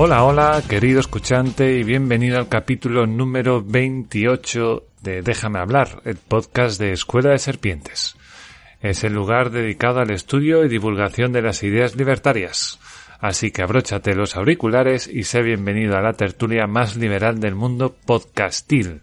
Hola, hola, querido escuchante, y bienvenido al capítulo número 28 de Déjame hablar, el podcast de Escuela de Serpientes. Es el lugar dedicado al estudio y divulgación de las ideas libertarias. Así que abróchate los auriculares y sé bienvenido a la tertulia más liberal del mundo podcastil.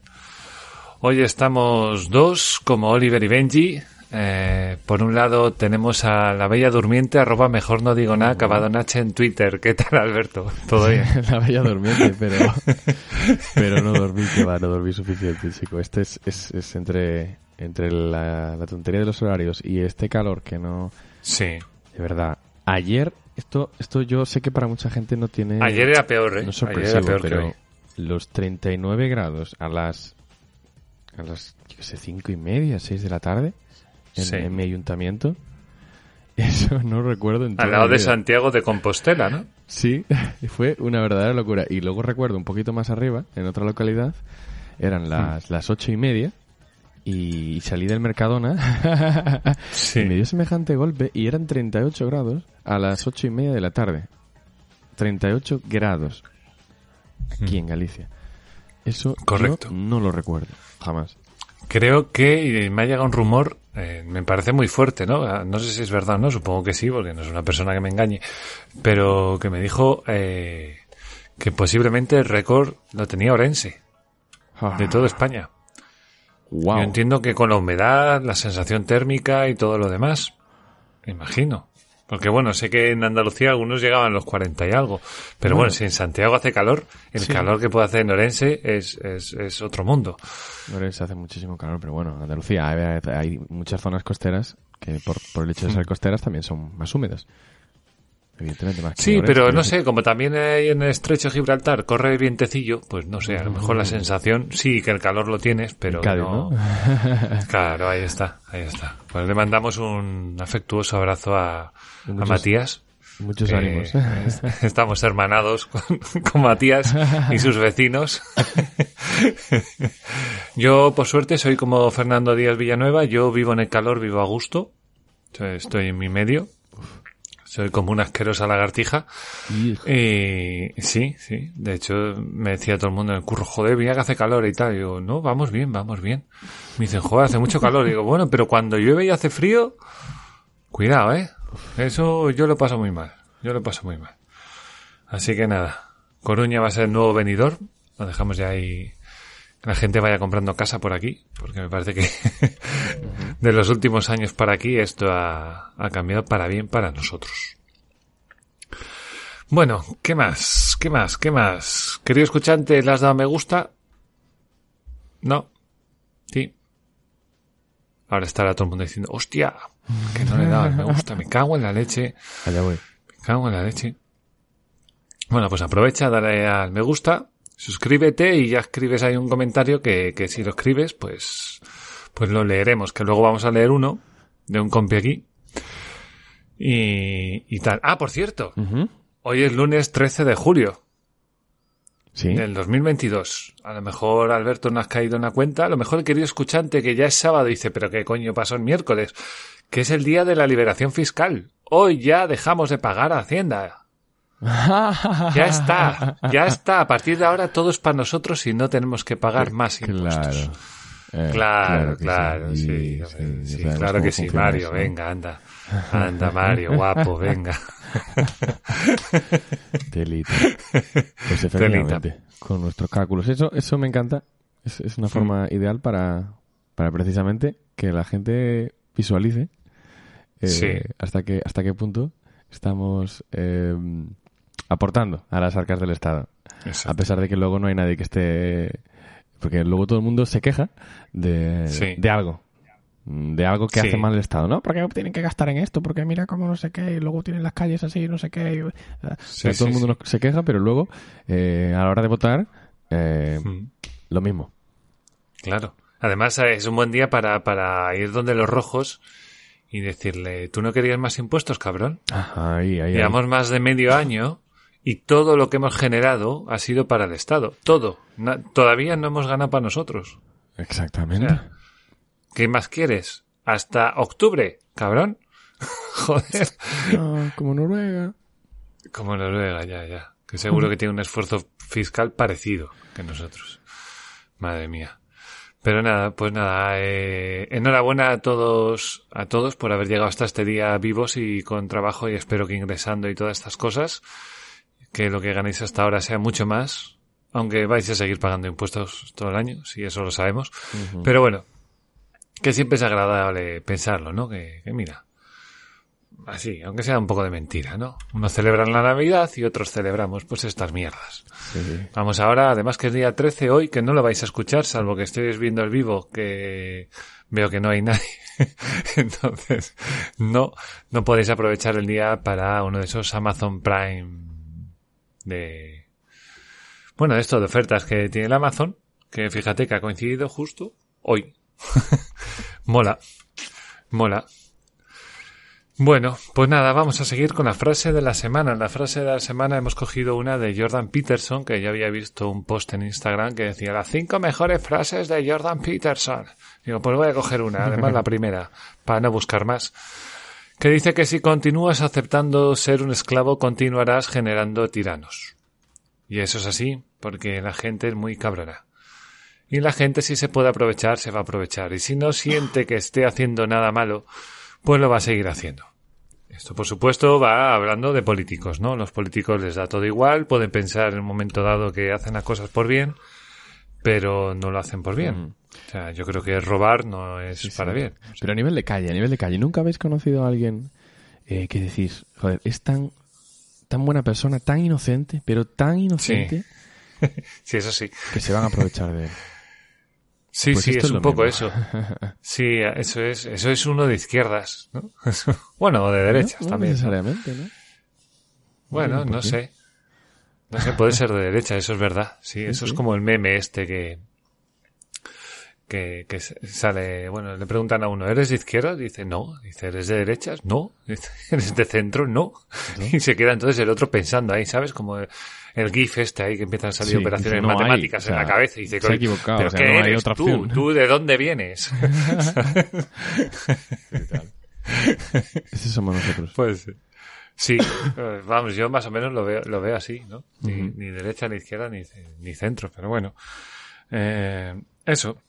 Hoy estamos dos, como Oliver y Benji, eh, por un lado tenemos a la Bella Durmiente, arroba mejor no digo nada, acabado en H en Twitter. ¿Qué tal, Alberto? ¿Todo bien? la Bella Durmiente, pero, pero no dormí, que va, no dormí suficiente, chico. Este es, es, es entre, entre la, la, tontería de los horarios y este calor que no... Sí. De verdad. Ayer, esto, esto yo sé que para mucha gente no tiene... Ayer era peor, ¿eh? No es sorpresivo, pero los 39 grados a las... A las, yo sé, cinco y media, seis de la tarde en, Sí. en mi ayuntamiento. Eso no recuerdo en Al lado de. Santiago de Compostela, ¿no? Sí, fue una verdadera locura. Y luego recuerdo un poquito más arriba, en otra localidad, eran las, las ocho y media y salí del Mercadona Sí. y me dio semejante golpe y eran 38 grados a las ocho y media de la tarde. 38 grados aquí en Galicia. Eso yo Correcto. no lo recuerdo, jamás. Creo que y me ha llegado un rumor, eh, me parece muy fuerte, ¿no? Ah, No sé si es verdad o no, supongo que sí, porque no es una persona que me engañe, pero que me dijo eh, que posiblemente el récord lo tenía Orense, de toda España. Wow. Yo entiendo que con la humedad, la sensación térmica y todo lo demás, me imagino. Porque bueno, sé que en Andalucía algunos llegaban a los 40 y algo, pero bueno, Bueno. si en Santiago hace calor, el Sí. calor que puede hacer en Orense es, es, es otro mundo. Se hace muchísimo calor, pero bueno, Andalucía hay, hay muchas zonas costeras que por, por el hecho de ser costeras también son más húmedas. Evidentemente más. que Sí, Orense, pero no sé, como también hay en el estrecho de Gibraltar corre el vientecillo, pues no sé, a lo mejor la sensación, sí, que el calor lo tienes, pero Cádiz, no. ¿no? Claro, ahí está, ahí está. Pues le mandamos un afectuoso abrazo a, a Matías. Muchos ánimos. Estamos hermanados con, con Matías y sus vecinos. Yo, por suerte, soy como Fernando Díaz Villanueva. Yo vivo en el calor, vivo a gusto. Estoy en mi medio. Soy como una asquerosa lagartija. Y- Y sí, sí. De hecho, me decía todo el mundo en el curro, joder, mira que hace calor y tal. Y digo, no, vamos bien, vamos bien. Me dicen, joder, hace mucho calor. Y digo, bueno, pero cuando llueve y hace frío, cuidado, ¿eh? Eso yo lo paso muy mal. Yo lo paso muy mal. Así que nada. Coruña va a ser el nuevo venidor. Lo dejamos ya ahí. Que la gente vaya comprando casa por aquí. Porque me parece que de los últimos años para aquí esto ha, ha cambiado para bien para nosotros. Bueno, ¿qué más? ¿Qué más? ¿Qué más? Querido escuchante, ¿le has dado me gusta? No. Sí. Ahora estará todo el mundo diciendo, hostia, que no le he dado me gusta, me cago en la leche, Allá voy. me cago en la leche. Bueno, pues aprovecha, dale al me gusta, suscríbete y ya escribes ahí un comentario que, que si lo escribes, pues, pues lo leeremos, que luego vamos a leer uno de un compi aquí. Y, y tal. Ah, por cierto, hoy es lunes 13 de julio Sí. del 2022. A lo mejor Alberto no has caído en la cuenta. A lo mejor el querido escuchante que ya es sábado dice, pero qué coño pasó el miércoles, que es el día de la liberación fiscal. Hoy ya dejamos de pagar a Hacienda. Ya está, ya está. A partir de ahora todo es para nosotros y no tenemos que pagar más impuestos. Claro. Eh, Claro, que claro, sí, ya sí, claro que sí, Mario, venga, anda, anda, Mario, guapo, venga, Telita. Pues efectivamente, con nuestros cálculos. Eso, eso me encanta. Es, es una forma ideal para, para precisamente que la gente visualice eh, Sí. hasta, que, hasta qué punto estamos eh, aportando a las arcas del Estado. A pesar de que luego no hay nadie que esté... Porque luego todo el mundo se queja de, Sí. de algo. De algo que Sí. hace mal el Estado, ¿no? Porque tienen que gastar en esto, porque mira cómo no sé qué, y luego tienen las calles así, no sé qué. y- o sea, Sí, todo el mundo se queja, pero luego, eh, a la hora de votar, eh, Mm. lo mismo. Claro. Además, eh, es un buen día para, para ir donde los rojos y decirle, ¿tú no querías más impuestos, cabrón? Ahí, ahí. Llevamos más de medio año y todo lo que hemos generado ha sido para el Estado. Todo. Na- todavía no hemos ganado para nosotros. Exactamente. O sea, ¿Qué más quieres? Hasta octubre, cabrón. Joder. Como Noruega. Como Noruega, ya, ya. Que seguro que tiene un esfuerzo fiscal parecido que nosotros. Madre mía. Pero nada, pues nada, eh, enhorabuena a todos, a todos por haber llegado hasta este día vivos y con trabajo y espero que ingresando y todas estas cosas, que lo que ganéis hasta ahora sea mucho más, aunque vais a seguir pagando impuestos todo el año, si eso lo sabemos. Pero bueno, que siempre es agradable pensarlo, ¿no? Que, que mira, así, aunque sea un poco de mentira, ¿no? Unos celebran la Navidad y otros celebramos pues estas mierdas. Sí. Vamos ahora, además que es día 13 hoy, que no lo vais a escuchar, salvo que estéis viendo el vivo, que veo que no hay nadie. Entonces, no, no podéis aprovechar el día para uno de esos Amazon Prime de, bueno, de esto de ofertas que tiene el Amazon, que fíjate que ha coincidido justo hoy. mola, mola. Bueno, pues nada, vamos a seguir con la frase de la semana. La frase de la semana hemos cogido una de Jordan Peterson, que ya había visto un post en Instagram que decía las cinco mejores frases de Jordan Peterson. Digo, pues voy a coger una, además la primera, para no buscar más. Que dice que si continúas aceptando ser un esclavo, continuarás generando tiranos. Y eso es así, porque la gente es muy cabrona. Y la gente si se puede aprovechar, se va a aprovechar. Y si no siente que esté haciendo nada malo, pues lo va a seguir haciendo. Esto, por supuesto, va hablando de políticos, ¿no? Los políticos les da todo igual, pueden pensar en un momento dado que hacen las cosas por bien, pero no lo hacen por bien. O sea, yo creo que robar no es para bien. Pero a nivel de calle, a nivel de calle, ¿nunca habéis conocido a alguien eh, que decís, joder, es tan, tan buena persona, tan inocente, pero tan inocente Sí, eso sí. que se van a aprovechar de él? Sí, Pues sí, es es un poco mismo. eso. Sí, eso es, eso es uno de izquierdas, ¿no? bueno, o de derechas no, no también. necesariamente, ¿no? Bueno, no sé. No sé, puede ser de derecha, eso es verdad. Sí, eso es como el meme este que, que, que sale, bueno, le preguntan a uno, ¿eres de izquierda? Dice, no. Dice, ¿eres de derechas? No. ¿eres de centro? No. Y se queda entonces el otro pensando ahí, ¿sabes? Como el, GIF este ahí que empiezan a salir Sí, operaciones dice, no hay, matemáticas o sea, en la cabeza y dice, se ha equivocado, ¿pero o sea, qué no hay eres otra tú? ¿Tú de dónde vienes? Ese somos nosotros. Pues sí, eh, vamos, yo más o menos lo veo, lo veo así, ¿no? Ni, ni derecha, ni izquierda, ni, ni centro, pero bueno. Eh, eso,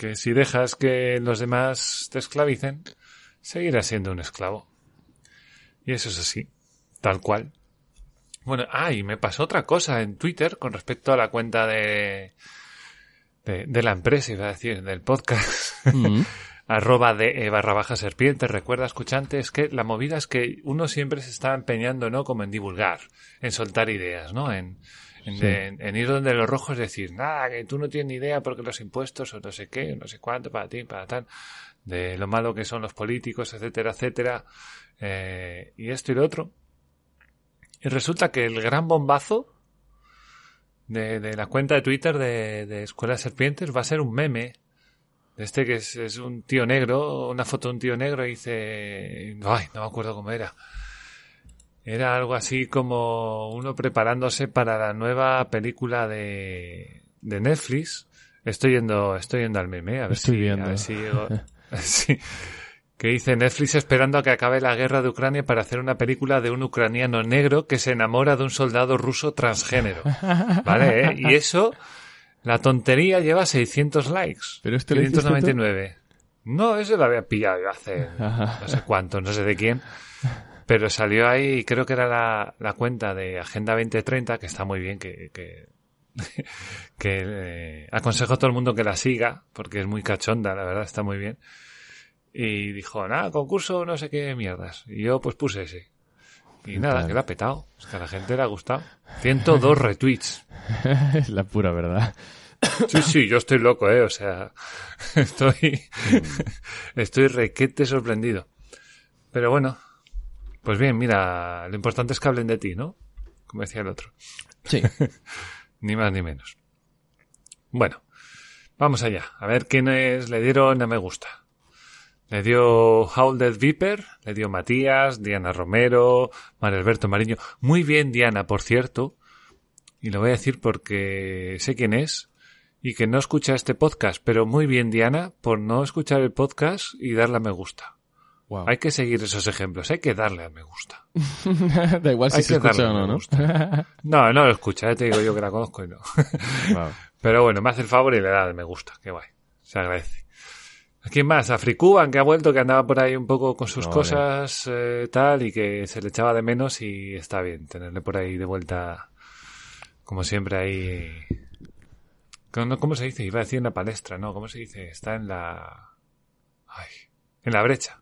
que si dejas que los demás te esclavicen, seguirás siendo un esclavo. Y eso es así, tal cual. Bueno, ah, y me pasó otra cosa en Twitter con respecto a la cuenta de, de, de la empresa, iba a decir, del podcast. Mm. arroba de eh, barra baja serpiente. Recuerda, escuchante, es que la movida es que uno siempre se está empeñando, ¿no? Como en divulgar, en soltar ideas, ¿no? En, en, Sí. en- en ir donde los rojos decir, nada, que tú no tienes ni idea porque los impuestos o no sé qué, o no sé cuánto, para ti, para tal, de lo malo que son los políticos, etcétera, etcétera, eh, y esto y lo otro. Y resulta que el gran bombazo de, de la cuenta de Twitter de, de Escuela de Serpientes va a ser un meme este que es, es un tío negro, una foto de un tío negro y dice, ay, no me acuerdo cómo era. Era algo así como uno preparándose para la nueva película de, de Netflix. Estoy yendo, estoy yendo al meme, a ver Estoy si, viendo. a ver si llego- sí. Que dice Netflix esperando a que acabe la guerra de Ucrania para hacer una película de un ucraniano negro que se enamora de un soldado ruso transgénero. ¿Vale? eh? Y eso, la tontería lleva 600 likes. ¿Pero esto lo hiciste tú? 599. No, eso lo había pillado yo hace no sé cuánto, no sé de quién. Pero salió ahí, creo que era la, la cuenta de Agenda 2030, que está muy bien, que, que, que eh, aconsejo a todo el mundo que la siga, porque es muy cachonda, la verdad, está muy bien. Y dijo, nada, concurso, no sé qué mierdas. Y yo pues puse ese. Y nada, que la ha petado. Es que a la gente le ha gustado. 102 retweets. es la pura verdad. Sí, sí, yo estoy loco, eh. O sea, estoy, estoy requete sorprendido. Pero bueno, pues bien, mira, lo importante es que hablen de ti, ¿no? Como decía el otro. Sí. ni más ni menos. Bueno, vamos allá. A ver quiénes le dieron a me gusta. Le dio Howled Viper, le dio Matías, Diana Romero, Mario Alberto Mariño. Muy bien, Diana, por cierto. Y lo voy a decir porque sé quién es y que no escucha este podcast, pero muy bien, Diana, por no escuchar el podcast y darle a me gusta. Hay que seguir esos ejemplos, hay que darle a me gusta. da igual si se escucha o no, ¿no? no, no lo escucha, te digo yo que la conozco y no. Pero bueno, me hace el favor y le da me gusta, qué guay. Se agradece. ¿A quién más? A Frikuban, que ha vuelto, que andaba por ahí un poco con sus cosas eh, tal y que se le echaba de menos y está bien tenerle por ahí de vuelta, como siempre ahí. ¿Cómo se dice? Iba a decir en la palestra, ¿no? ¿Cómo se dice? Está en la... Ay, en la brecha.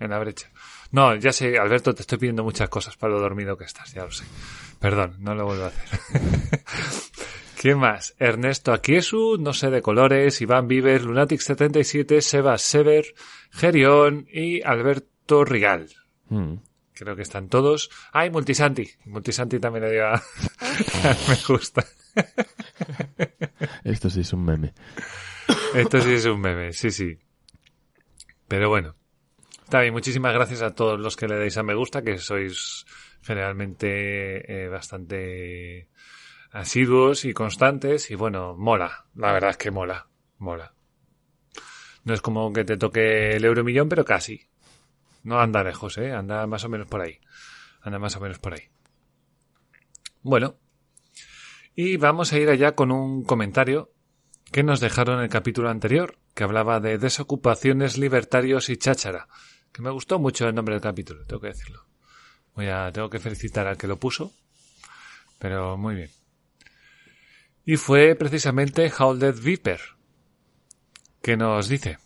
En la brecha. No, ya sé, Alberto, te estoy pidiendo muchas cosas para lo dormido que estás, ya lo sé. Perdón, no lo vuelvo a hacer. ¿Quién más? Ernesto Aquiesu, no sé de colores, Iván Viver, Lunatic77, Sebas Sever, Gerión y Alberto Rigal. Hmm. Creo que están todos. Ah, y Multisanti. Multisanti también le diga. me gusta. Esto sí es un meme. Esto sí es un meme, sí, sí. Pero bueno. Bien, muchísimas gracias a todos los que le dais a me gusta, que sois generalmente eh, bastante asiduos y constantes y bueno, mola, la verdad es que mola, mola. No es como que te toque el euro millón, pero casi. No anda lejos, ¿eh? Anda más o menos por ahí. Anda más o menos por ahí. Bueno. Y vamos a ir allá con un comentario que nos dejaron en el capítulo anterior, que hablaba de desocupaciones, libertarios y cháchara. Que me gustó mucho el nombre del capítulo, tengo que decirlo. Voy a, tengo que felicitar al que lo puso. Pero muy bien. Y fue precisamente Howled Viper, que nos dice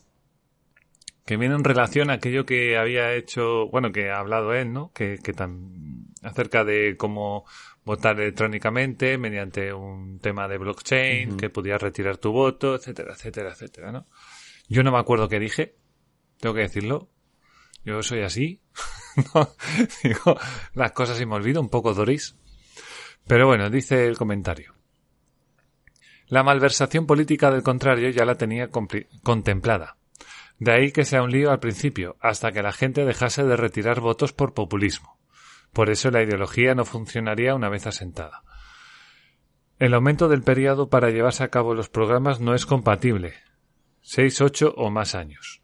que viene en relación a aquello que había hecho, bueno, que ha hablado él, ¿no? Que, que tan, acerca de cómo votar electrónicamente mediante un tema de blockchain, que podías retirar tu voto, etcétera, etcétera, etcétera, ¿no? Yo no me acuerdo qué dije, tengo que decirlo. Yo soy así. las cosas y me olvido, un poco Doris. Pero bueno, dice el comentario. La malversación política del contrario ya la tenía contemplada. De ahí que sea un lío al principio, hasta que la gente dejase de retirar votos por populismo. Por eso la ideología no funcionaría una vez asentada. El aumento del periodo para llevarse a cabo los programas no es compatible. Seis, ocho o más años.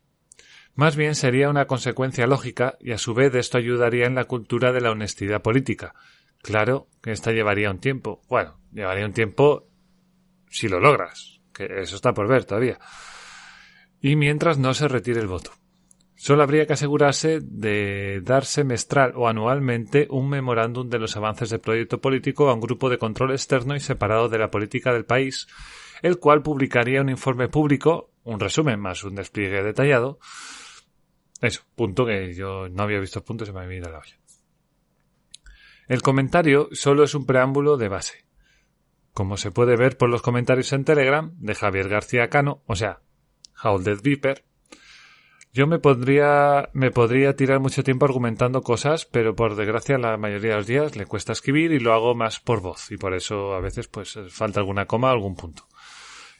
Más bien sería una consecuencia lógica y a su vez esto ayudaría en la cultura de la honestidad política. Claro que esta llevaría un tiempo. Bueno, llevaría un tiempo si lo logras, que eso está por ver todavía. Y mientras no se retire el voto. Solo habría que asegurarse de dar semestral o anualmente un memorándum de los avances del proyecto político a un grupo de control externo y separado de la política del país, el cual publicaría un informe público, un resumen más un despliegue detallado. Eso, punto que yo no había visto el punto, se me había ido la olla. El comentario solo es un preámbulo de base como se puede ver por los comentarios en Telegram de Javier García Cano, o sea, Howled Viper, yo me podría, me podría tirar mucho tiempo argumentando cosas, pero por desgracia la mayoría de los días le cuesta escribir y lo hago más por voz, y por eso a veces pues falta alguna coma algún punto,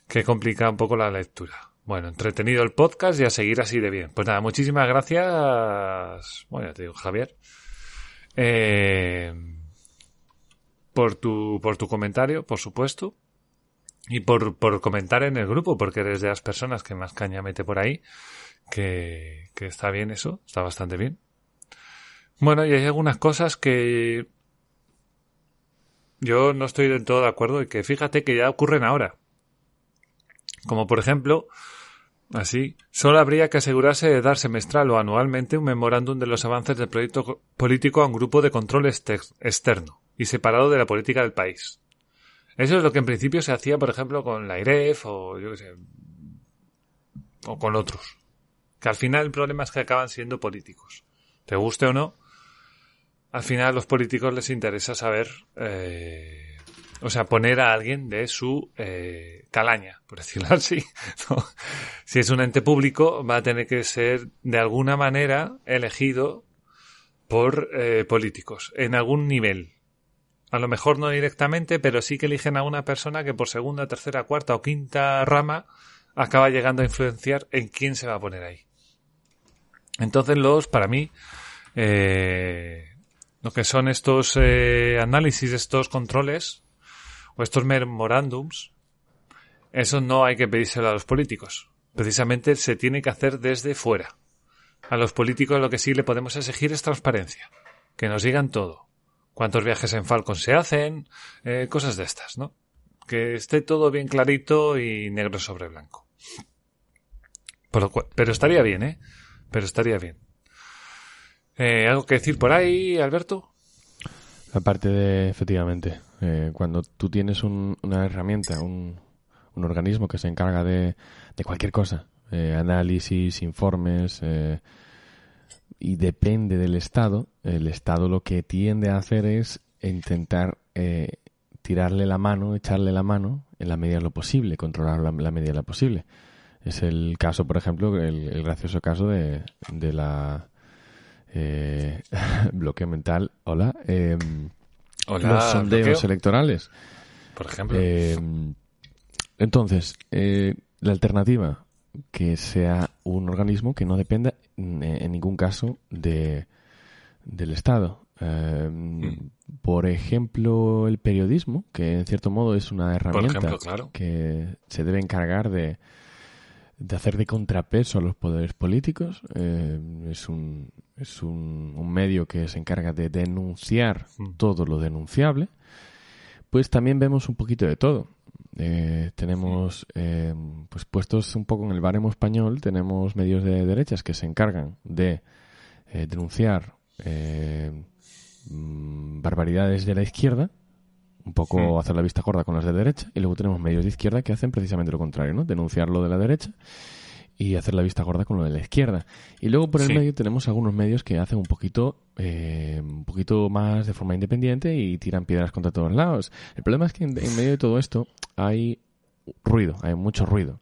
que complica un poco la lectura. Bueno, entretenido el podcast y a seguir así de bien. Pues nada, muchísimas gracias. Bueno, ya te digo, Javier. Eh, por tu, por tu comentario, por supuesto. Y por, por comentar en el grupo, porque eres de las personas que más caña mete por ahí. Que, que está bien eso, está bastante bien. Bueno, y hay algunas cosas que yo no estoy del todo de acuerdo y que fíjate que ya ocurren ahora. Como por ejemplo, Así, solo habría que asegurarse de dar semestral o anualmente un memorándum de los avances del proyecto político a un grupo de control externo y separado de la política del país. Eso es lo que en principio se hacía, por ejemplo, con la IREF o yo qué sé, o con otros. Que al final el problema es que acaban siendo políticos. Te guste o no, al final a los políticos les interesa saber eh, o sea, poner a alguien de su eh, calaña, por decirlo así. Si es un ente público, va a tener que ser de alguna manera elegido por eh, políticos, en algún nivel. A lo mejor no directamente, pero sí que eligen a una persona que por segunda, tercera, cuarta o quinta rama acaba llegando a influenciar en quién se va a poner ahí. Entonces los, para mí, eh, lo que son estos eh, análisis, estos controles, o estos memorándums, eso no hay que pedírselo a los políticos. Precisamente se tiene que hacer desde fuera. A los políticos lo que sí le podemos exigir es transparencia. Que nos digan todo. Cuántos viajes en Falcon se hacen, eh, cosas de estas, ¿no? Que esté todo bien clarito y negro sobre blanco. pero estaría bien, ¿eh? Pero estaría bien. Eh, ¿Algo que decir por ahí, Alberto? Aparte de, efectivamente, eh, cuando tú tienes una herramienta, un, organismo que se encarga de, cualquier cosa, eh, análisis, informes, eh, y depende del Estado, el Estado lo que tiende a hacer es intentar tirarle la mano, echarle la mano en la medida de lo posible, controlar la, medida de lo posible. Es el caso, por ejemplo, el, gracioso caso de, de la bloqueo mental, hola, los sondeos electorales. Por ejemplo. Eh, entonces, eh, la alternativa, que sea un organismo que no dependa en ningún caso de, del Estado. Eh, mm. Por ejemplo, el periodismo, que en cierto modo es una herramienta que se debe encargar de, de hacer de contrapeso a los poderes políticos. Eh, es un, es un, un, medio que se encarga de denunciar todo lo denunciable. Pues también vemos un poquito de todo. Eh, tenemos eh, pues puestos un poco en el baremo español, tenemos medios de derechas que se encargan de denunciar mm, barbaridades de la izquierda un poco hacer la vista gorda con los de derecha y luego tenemos medios de izquierda que hacen precisamente lo contrario, ¿no? Denunciar lo de la derecha y hacer la vista gorda con lo de la izquierda. Y luego por el medio tenemos algunos medios que hacen un poquito, eh, un poquito más de forma independiente y tiran piedras contra todos lados. El problema es que en medio de todo esto hay ruido, hay mucho ruido.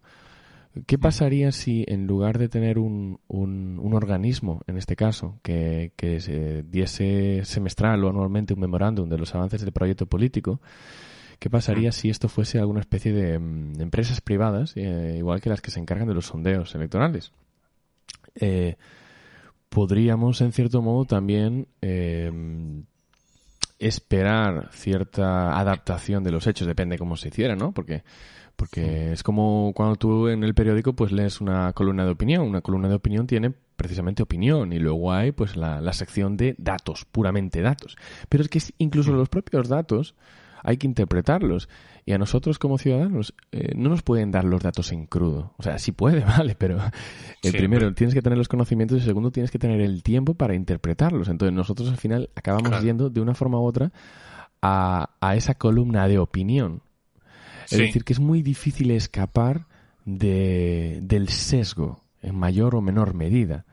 ¿Qué pasaría si en lugar de tener un, un, organismo, en este caso, que, que se diese semestral o anualmente un memorándum de los avances del proyecto político, qué pasaría si esto fuese alguna especie de mm, empresas privadas, eh, igual que las que se encargan de los sondeos electorales? Eh, podríamos, en cierto modo, también eh, esperar cierta adaptación de los hechos, depende cómo se hiciera, ¿no? Porque porque es como cuando tú en el periódico pues lees una columna de opinión. Una columna de opinión tiene precisamente opinión y luego hay pues la, la sección de datos, puramente datos. Pero es que incluso los propios datos hay que interpretarlos. Y a nosotros como ciudadanos eh, no nos pueden dar los datos en crudo. O sea, sí puede, vale, pero el primero tienes que tener los conocimientos y el segundo tienes que tener el tiempo para interpretarlos. Entonces nosotros al final acabamos yendo de una forma u otra a, a esa columna de opinión. Es decir, que es muy difícil escapar de, del sesgo en mayor o menor medida.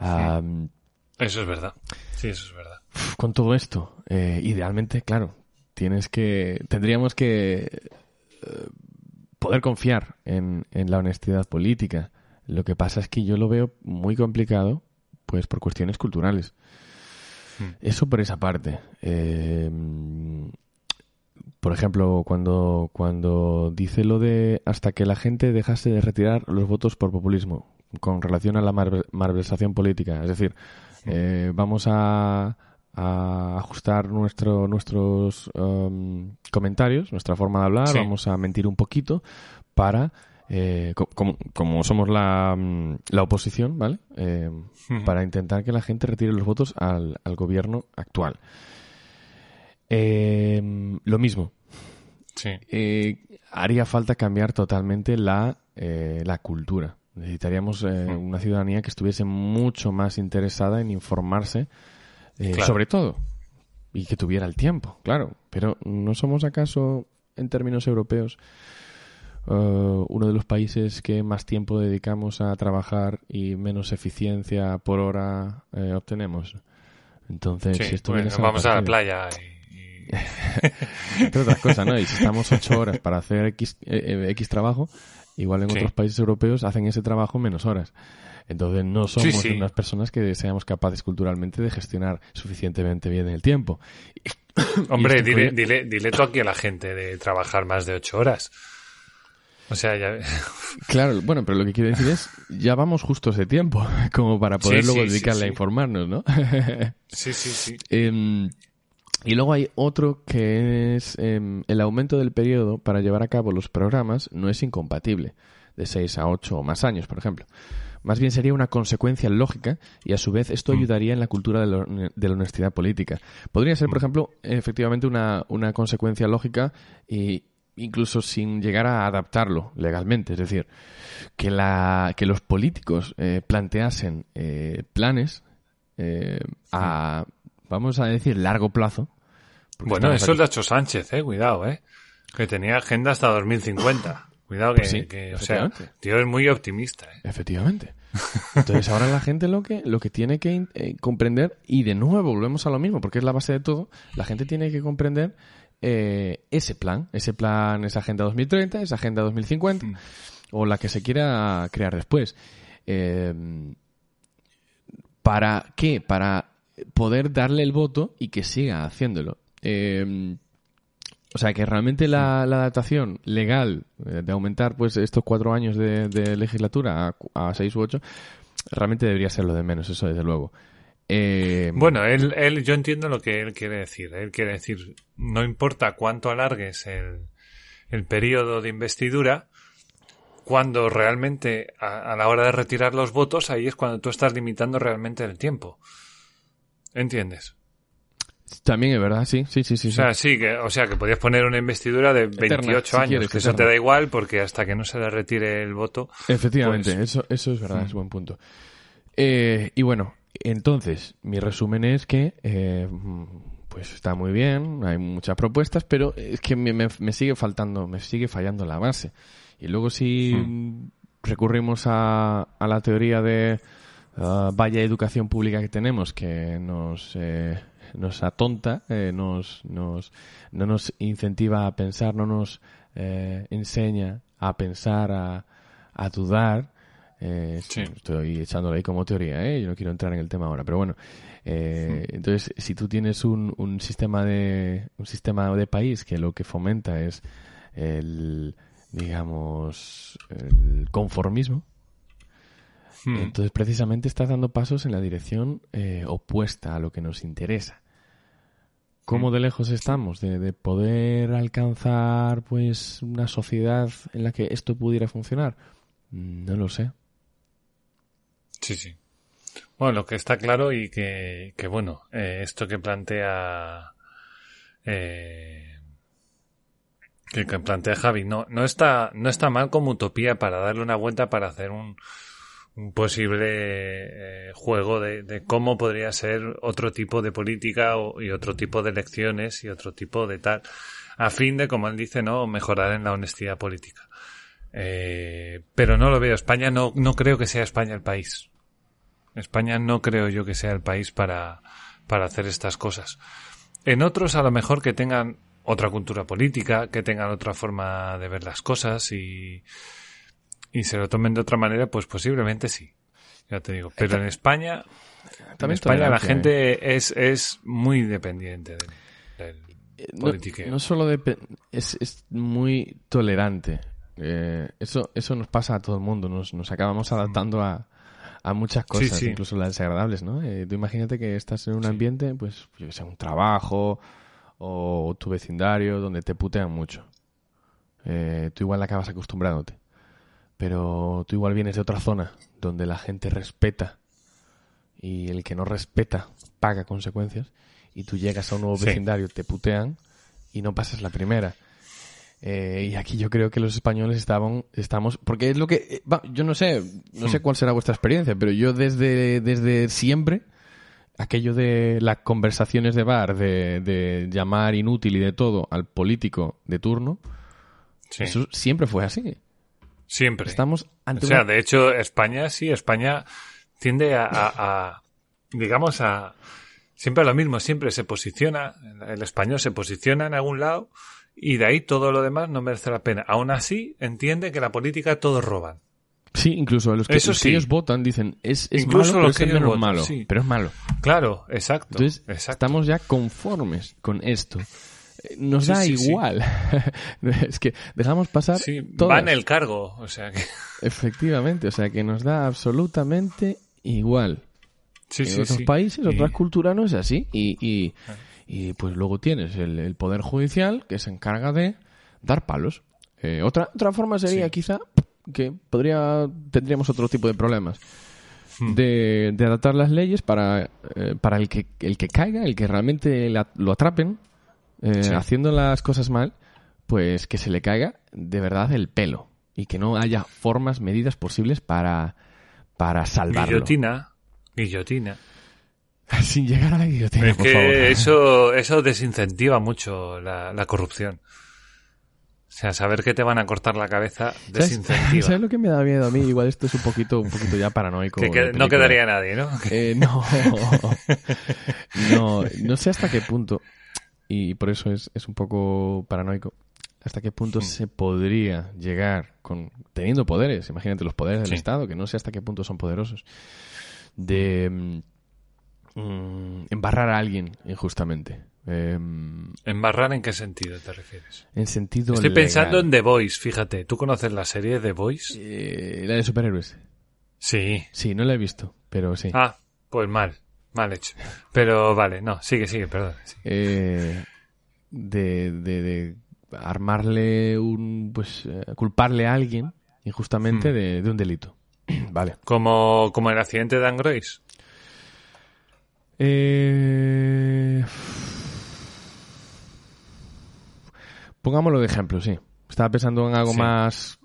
eso es verdad. Sí, eso es verdad. Con todo esto, eh, idealmente, claro, tienes que, tendríamos que eh, poder confiar en, en la honestidad política. Lo que pasa es que yo lo veo muy complicado, pues por cuestiones culturales. Hmm. Eso por esa parte. Eh, por ejemplo, cuando, cuando dice lo de hasta que la gente dejase de retirar los votos por populismo con relación a la malversación política. Es decir, eh, vamos a, ajustar nuestro, nuestros um, comentarios, nuestra forma de hablar, vamos a mentir un poquito para, eh, como, somos la, mm, la oposición, ¿vale? Eh, para intentar que la gente retire los votos al, al gobierno actual. Eh, lo mismo. Sí. Eh, haría falta cambiar totalmente la, eh, la cultura Necesitaríamos eh, una ciudadanía que estuviese mucho más interesada en informarse eh, sobre todo y que tuviera el tiempo, claro. Pero ¿no somos acaso, en términos europeos, eh, uno de los países que más tiempo dedicamos a trabajar y menos eficiencia por hora obtenemos? Entonces, esto vamos a, la playa y... Entre otras cosas, ¿no? Y si estamos ocho horas para hacer X, X trabajo, igual en otros países europeos hacen ese trabajo menos horas. Entonces no somos unas personas que seamos capaces culturalmente de gestionar suficientemente bien el tiempo. Hombre, dile, dile, dile tú aquí a la gente de trabajar más de ocho horas. O sea, ya... Claro, bueno, pero lo que quiero decir es, ya vamos justo ese tiempo, como para poder luego dedicarle a informarnos, ¿no? sí, sí, sí. Em, y luego hay otro que es em, el aumento del periodo para llevar a cabo los programas no es incompatible, de 6 a 8 o más años, por ejemplo. Más bien sería una consecuencia lógica y a su vez esto mm. ayudaría en la cultura de, la honestidad política. Podría ser, por mm. ejemplo, efectivamente una, una consecuencia lógica e incluso sin llegar a adaptarlo legalmente. Es decir, que, la, que los políticos eh, planteasen eh, planes eh, a vamos a decir, largo plazo. Bueno, eso es de Hacho Sánchez, eh, cuidado, eh. Que tenía agenda hasta 2050. Cuidado que, pues o sea, tío es muy optimista. ¿eh? Efectivamente. Entonces ahora la gente lo que, lo que tiene que eh, comprender, y de nuevo volvemos a lo mismo, porque es la base de todo, la gente tiene que comprender eh, ese plan, ese plan, esa agenda 2030, esa agenda 2050, mm. o la que se quiera crear después. ¿Para qué? Para poder darle el voto y que siga haciéndolo. Eh, o sea, que realmente la, adaptación legal eh, de aumentar pues estos cuatro años de, legislatura a, seis u ocho, realmente debería ser lo de menos, eso desde luego. Eh, bueno, él, él, yo entiendo lo que él quiere decir. Él quiere decir, no importa cuánto alargues el, el periodo de investidura, cuando realmente a, a, la hora de retirar los votos, ahí es cuando tú estás limitando realmente el tiempo. ¿Entiendes? También es verdad, sí, sí, sí, sí. O sea, sí, que, o sea, que podías poner una investidura de 28 años, que eso te da igual porque hasta que no se le retire el voto. Efectivamente, pues eso, eso es verdad, es mm. buen punto. Eh, y bueno, entonces, mi resumen es que, eh, pues está muy bien, hay muchas propuestas, pero es que me, sigue faltando, me sigue fallando la base. Y luego si mm. recurrimos a, a la teoría de uh, vaya educación pública que tenemos que nos, eh, nos atonta, eh, nos, nos, no nos incentiva a pensar, no nos eh, enseña a pensar, a, a dudar. Eh, Estoy echándolo ahí como teoría, ¿eh? yo no quiero entrar en el tema ahora, pero bueno. Eh, entonces, si tú tienes un, un sistema de un sistema de país que lo que fomenta es el digamos el conformismo, Hmm. Entonces, precisamente estás dando pasos en la dirección eh, opuesta a lo que nos interesa. ¿Cómo hmm. de lejos estamos de, poder alcanzar pues una sociedad en la que esto pudiera funcionar? No lo sé. Sí, sí. Bueno, lo que está claro y que, que bueno, eh, esto que plantea eh, que, plantea Javi no, no está no está mal como utopía para darle una vuelta para hacer un, un posible eh, juego de, cómo podría ser otro tipo de política y otro tipo de elecciones y otro tipo de tal, a fin de, como él dice, no mejorar en la honestidad política. Eh, pero no lo veo. España no, no creo que sea España el país. España no creo yo que sea el país para, para hacer estas cosas. En otros, a lo mejor que tengan otra cultura política, que tengan otra forma de ver las cosas y, y se lo tomen de otra manera, pues posiblemente sí. Ya te digo. Pero en España, en España la gente es, es muy dependiente del, eh, no, no, solo es, es muy tolerante. Eh, eso, eso nos pasa a todo el mundo. Nos, nos acabamos adaptando a, a muchas cosas, incluso las desagradables, ¿no? Eh, tú imagínate que estás en un ambiente, pues, yo que sé, un trabajo o tu vecindario donde te putean mucho. tú igual acabas acostumbrándote pero tú igual vienes de otra zona donde la gente respeta y el que no respeta paga consecuencias y tú llegas a un nuevo vecindario, te putean y no pasas la primera. Eh, y aquí yo creo que los españoles estaban, estamos, porque es lo que, eh, va, yo no sé, no sé cuál será vuestra experiencia, pero yo desde, desde siempre, aquello de las conversaciones de bar, de, de llamar inútil y de todo al político de turno, eso siempre fue así. Siempre. Estamos ante O sea, de hecho, España, sí, España tiende a, a digamos, a, siempre lo mismo, siempre se posiciona, el español se posiciona en algún lado y de ahí todo lo demás no merece la pena. Aún así, entiende que la política todos roban. Sí, incluso los que, ellos votan dicen es, es incluso malo, pero es menos malo, pero es malo. Claro, exacto. Entonces, estamos ya conformes con esto. Nos da igual. es que dejamos pasar todo. Va en el cargo, o sea que... Efectivamente, o sea que nos da absolutamente igual. en otros países, otras culturas no es así. Y, y, ah. Y pues luego tienes el, Poder Judicial que se encarga de dar palos. Eh, otra, otra forma sería quizá que podría tendríamos otro tipo de problemas. Hmm. De, de, adaptar las leyes para, eh, para el, que, el que caiga, el que realmente lo atrapen eh, haciendo las cosas mal, pues que se le caiga de verdad el pelo y que no haya formas, medidas posibles para, para salvarlo. Guillotina, guillotina. Sin llegar a la guillotina, es que Eso, eso desincentiva mucho la, corrupción. O sea, saber que te van a cortar la cabeza desincentiva. ¿Sabes, lo que me da miedo a mí? Igual esto es un poquito, un poquito ya paranoico. Que, no quedaría nadie, ¿no? Eh, no. no. No sé hasta qué punto, y por eso es, es un poco paranoico, hasta qué punto hmm. se podría llegar con teniendo poderes, imagínate los poderes del Estado, que no sé hasta qué punto son poderosos, de mm, embarrar a alguien injustamente. Em, ¿Embarrar en qué sentido te refieres? En sentido Estoy pensando en The Voice, fíjate. ¿Tú conoces la serie The Voice? Eh, la de superhéroes. Sí. Sí, no la he visto, pero sí. Ah, pues mal. Mal hecho. Pero vale, no, sigue, sigue, perdón. Eh, de, de, armarle un. Pues eh, culparle a alguien injustamente hmm. de, un delito. vale. Como, como el accidente de Angrois. Eh... Pongámoslo de ejemplo, sí. Estaba pensando en algo más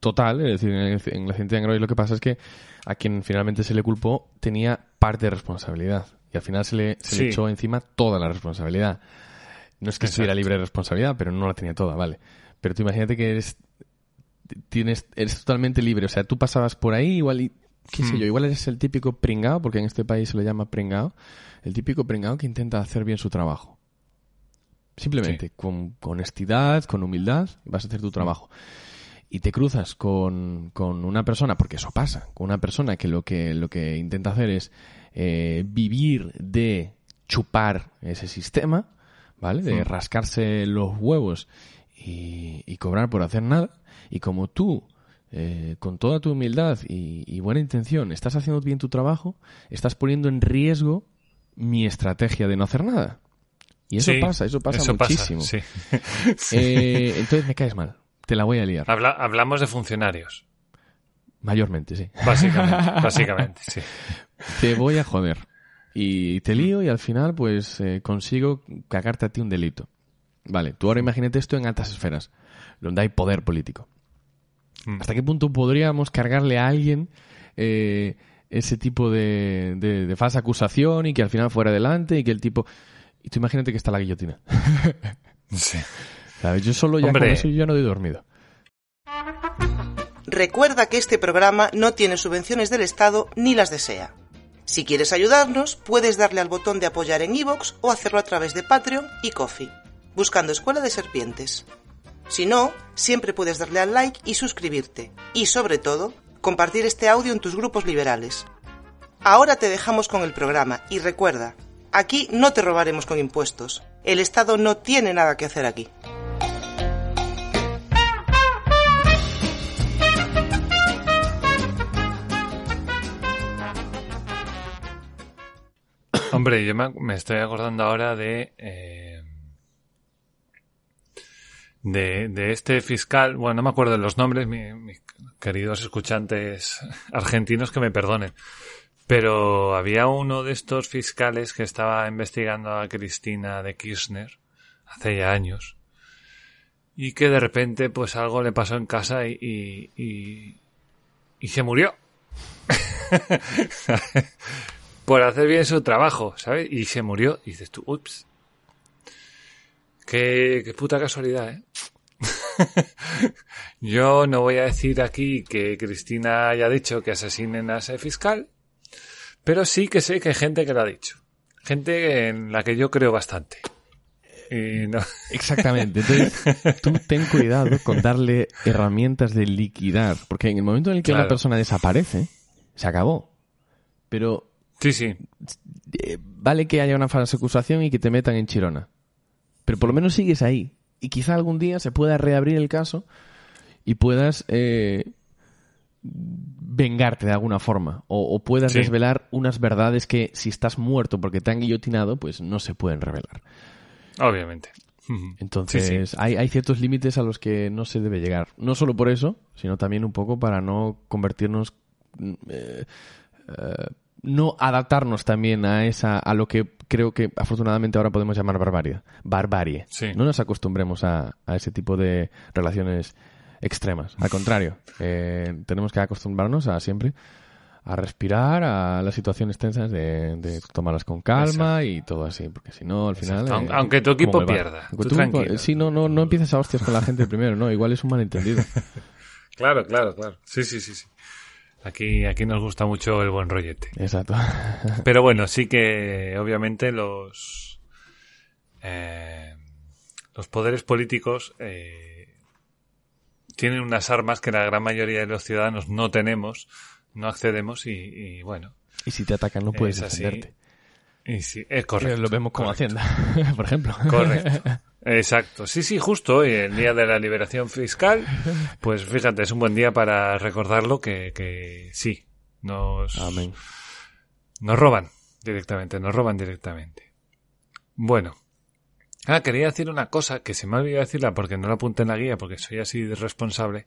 total, es decir, en, la gente de Android lo que pasa es que a quien finalmente se le culpó tenía parte de responsabilidad y al final se le, echó encima toda la responsabilidad. No es que estuviera libre de responsabilidad, pero no la tenía toda, vale. Pero tú imagínate que eres, tienes, eres totalmente libre, o sea, tú pasabas por ahí igual y qué sé hmm. yo, igual eres el típico pringao, porque en este país se le llama pringao, el típico pringao que intenta hacer bien su trabajo. Simplemente, con, honestidad, con humildad, vas a hacer tu hmm. trabajo. Y te cruzas con, con, una persona, porque eso pasa, con una persona que lo que, lo que intenta hacer es eh, vivir de chupar ese sistema, ¿vale? De rascarse los huevos y, y cobrar por hacer nada. Y como tú eh, con toda tu humildad y, buena intención, estás haciendo bien tu trabajo, estás poniendo en riesgo mi estrategia de no hacer nada. Y eso pasa, eso pasa muchísimo. Eh, entonces me caes mal, te la voy a liar. hablamos de funcionarios. Mayormente, sí. Básicamente, básicamente, sí. Te voy a joder. Y te lío y al final pues eh, consigo cagarte a ti un delito. Vale, tú ahora imagínate esto en altas esferas, donde hay poder político. Mm. ¿Hasta qué punto podríamos cargarle a alguien eh, ese tipo de, de, falsa acusación y que al final fuera adelante y que el tipo... Y tú imagínate que está la guillotina. sí. Yo solo ya con eso ya no he dormido. Recuerda que este programa no tiene subvenciones del Estado ni las desea. Si quieres ayudarnos, puedes darle al botón de apoyar en iVoox o hacerlo a través de Patreon y Coffee, buscando Escuela de Serpientes. Si no, siempre puedes darle al like y suscribirte. Y sobre todo, compartir este audio en tus grupos liberales. Ahora te dejamos con el programa y recuerda, aquí no te robaremos con impuestos. El Estado no tiene nada que hacer aquí. Hombre, yo me, estoy acordando ahora de eh, de, de este fiscal, bueno, no me acuerdo de los nombres, mis queridos escuchantes argentinos que me perdonen, pero había uno de estos fiscales que estaba investigando a Cristina de Kirchner hace ya años y que de repente pues algo le pasó en casa y, y, y, se murió. Por hacer bien su trabajo, ¿sabes? Y se murió. Y dices tú, ups. Qué, qué puta casualidad, ¿eh? Yo no voy a decir aquí que Cristina haya dicho que asesinen a ese fiscal, pero sí que sé que hay gente que lo ha dicho. Gente en la que yo creo bastante. Exactamente. Entonces, tú ten cuidado con darle herramientas de liquidar, porque en el momento en el que una persona desaparece, se acabó. Pero sí, sí. Eh, vale que haya una falsa acusación y que te metan en Chirona. Pero por lo menos sigues ahí y quizá algún día se pueda reabrir el caso y puedas eh, vengarte de alguna forma o, puedas desvelar unas verdades que si estás muerto porque te han guillotinado pues no se pueden revelar. Obviamente. Entonces Hay, hay ciertos límites a los que no se debe llegar. No solo por eso, sino también un poco para no convertirnos... Mm, eh, eh, no adaptarnos también a esa a lo que creo que afortunadamente ahora podemos llamar barbarie. Barbarie. No nos acostumbremos a, a, ese tipo de relaciones extremas. Al contrario, eh, tenemos que acostumbrarnos a siempre a respirar a las situaciones tensas de, tomarlas con calma y todo así, porque si no, al final... Eh, aunque tu equipo pierda, tú, tranquilo. Sí, no, no, no empieces a hostias con la gente primero, no, igual es un malentendido. claro, claro, claro. Sí, sí, sí, sí. Aquí, aquí nos gusta mucho el buen rollete. Exacto. Pero bueno, sí que obviamente los eh, los poderes políticos eh, tienen unas armas que la gran mayoría de los ciudadanos no tenemos, no accedemos y, bueno. Y si te atacan no puedes defenderte. Y sí, es correcto. Lo vemos como Hacienda, por ejemplo. Correcto. Exacto. Sí, sí, justo hoy, el día de la liberación fiscal. Pues fíjate, es un buen día para recordarlo que, que sí, nos, Amén. nos roban directamente, nos roban directamente. Bueno. Ah, quería decir una cosa que se me ha olvidado decirla porque no la apunté en la guía porque soy así de responsable,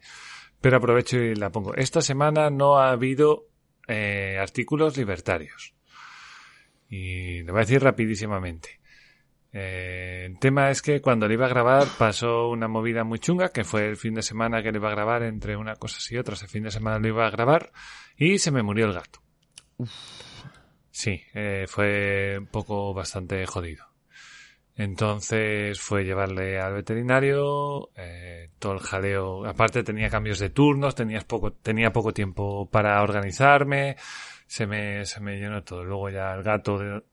pero aprovecho y la pongo. Esta semana no ha habido eh, artículos libertarios. Y lo voy a decir rapidísimamente. Eh, el tema es que cuando le iba a grabar pasó una movida muy chunga, que fue el fin de semana que le iba a grabar entre una cosa y otras. El fin de semana lo iba a grabar y se me murió el gato. Sí, eh, fue un poco bastante jodido. Entonces fue llevarle al veterinario, eh, todo el jaleo. Aparte tenía cambios de turnos, tenías poco, tenía poco tiempo para organizarme, se me, se me llenó todo. Luego ya el gato de,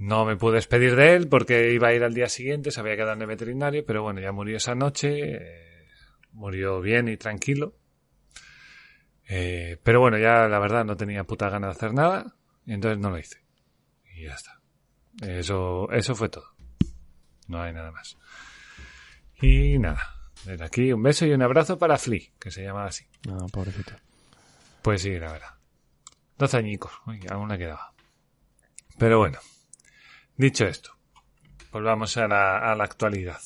no me pude despedir de él porque iba a ir al día siguiente, se había quedado en el veterinario, pero bueno, ya murió esa noche, eh, murió bien y tranquilo. Eh, pero bueno, ya la verdad no tenía puta gana de hacer nada, y entonces no lo hice. Y ya está. Eso, eso fue todo. No hay nada más. Y nada. Desde aquí un beso y un abrazo para Flea, que se llama así. No, pobrecito. Pues sí, la verdad. Dos añicos. Uy, aún le quedaba. Pero bueno. Dicho esto, volvamos a la, a la actualidad.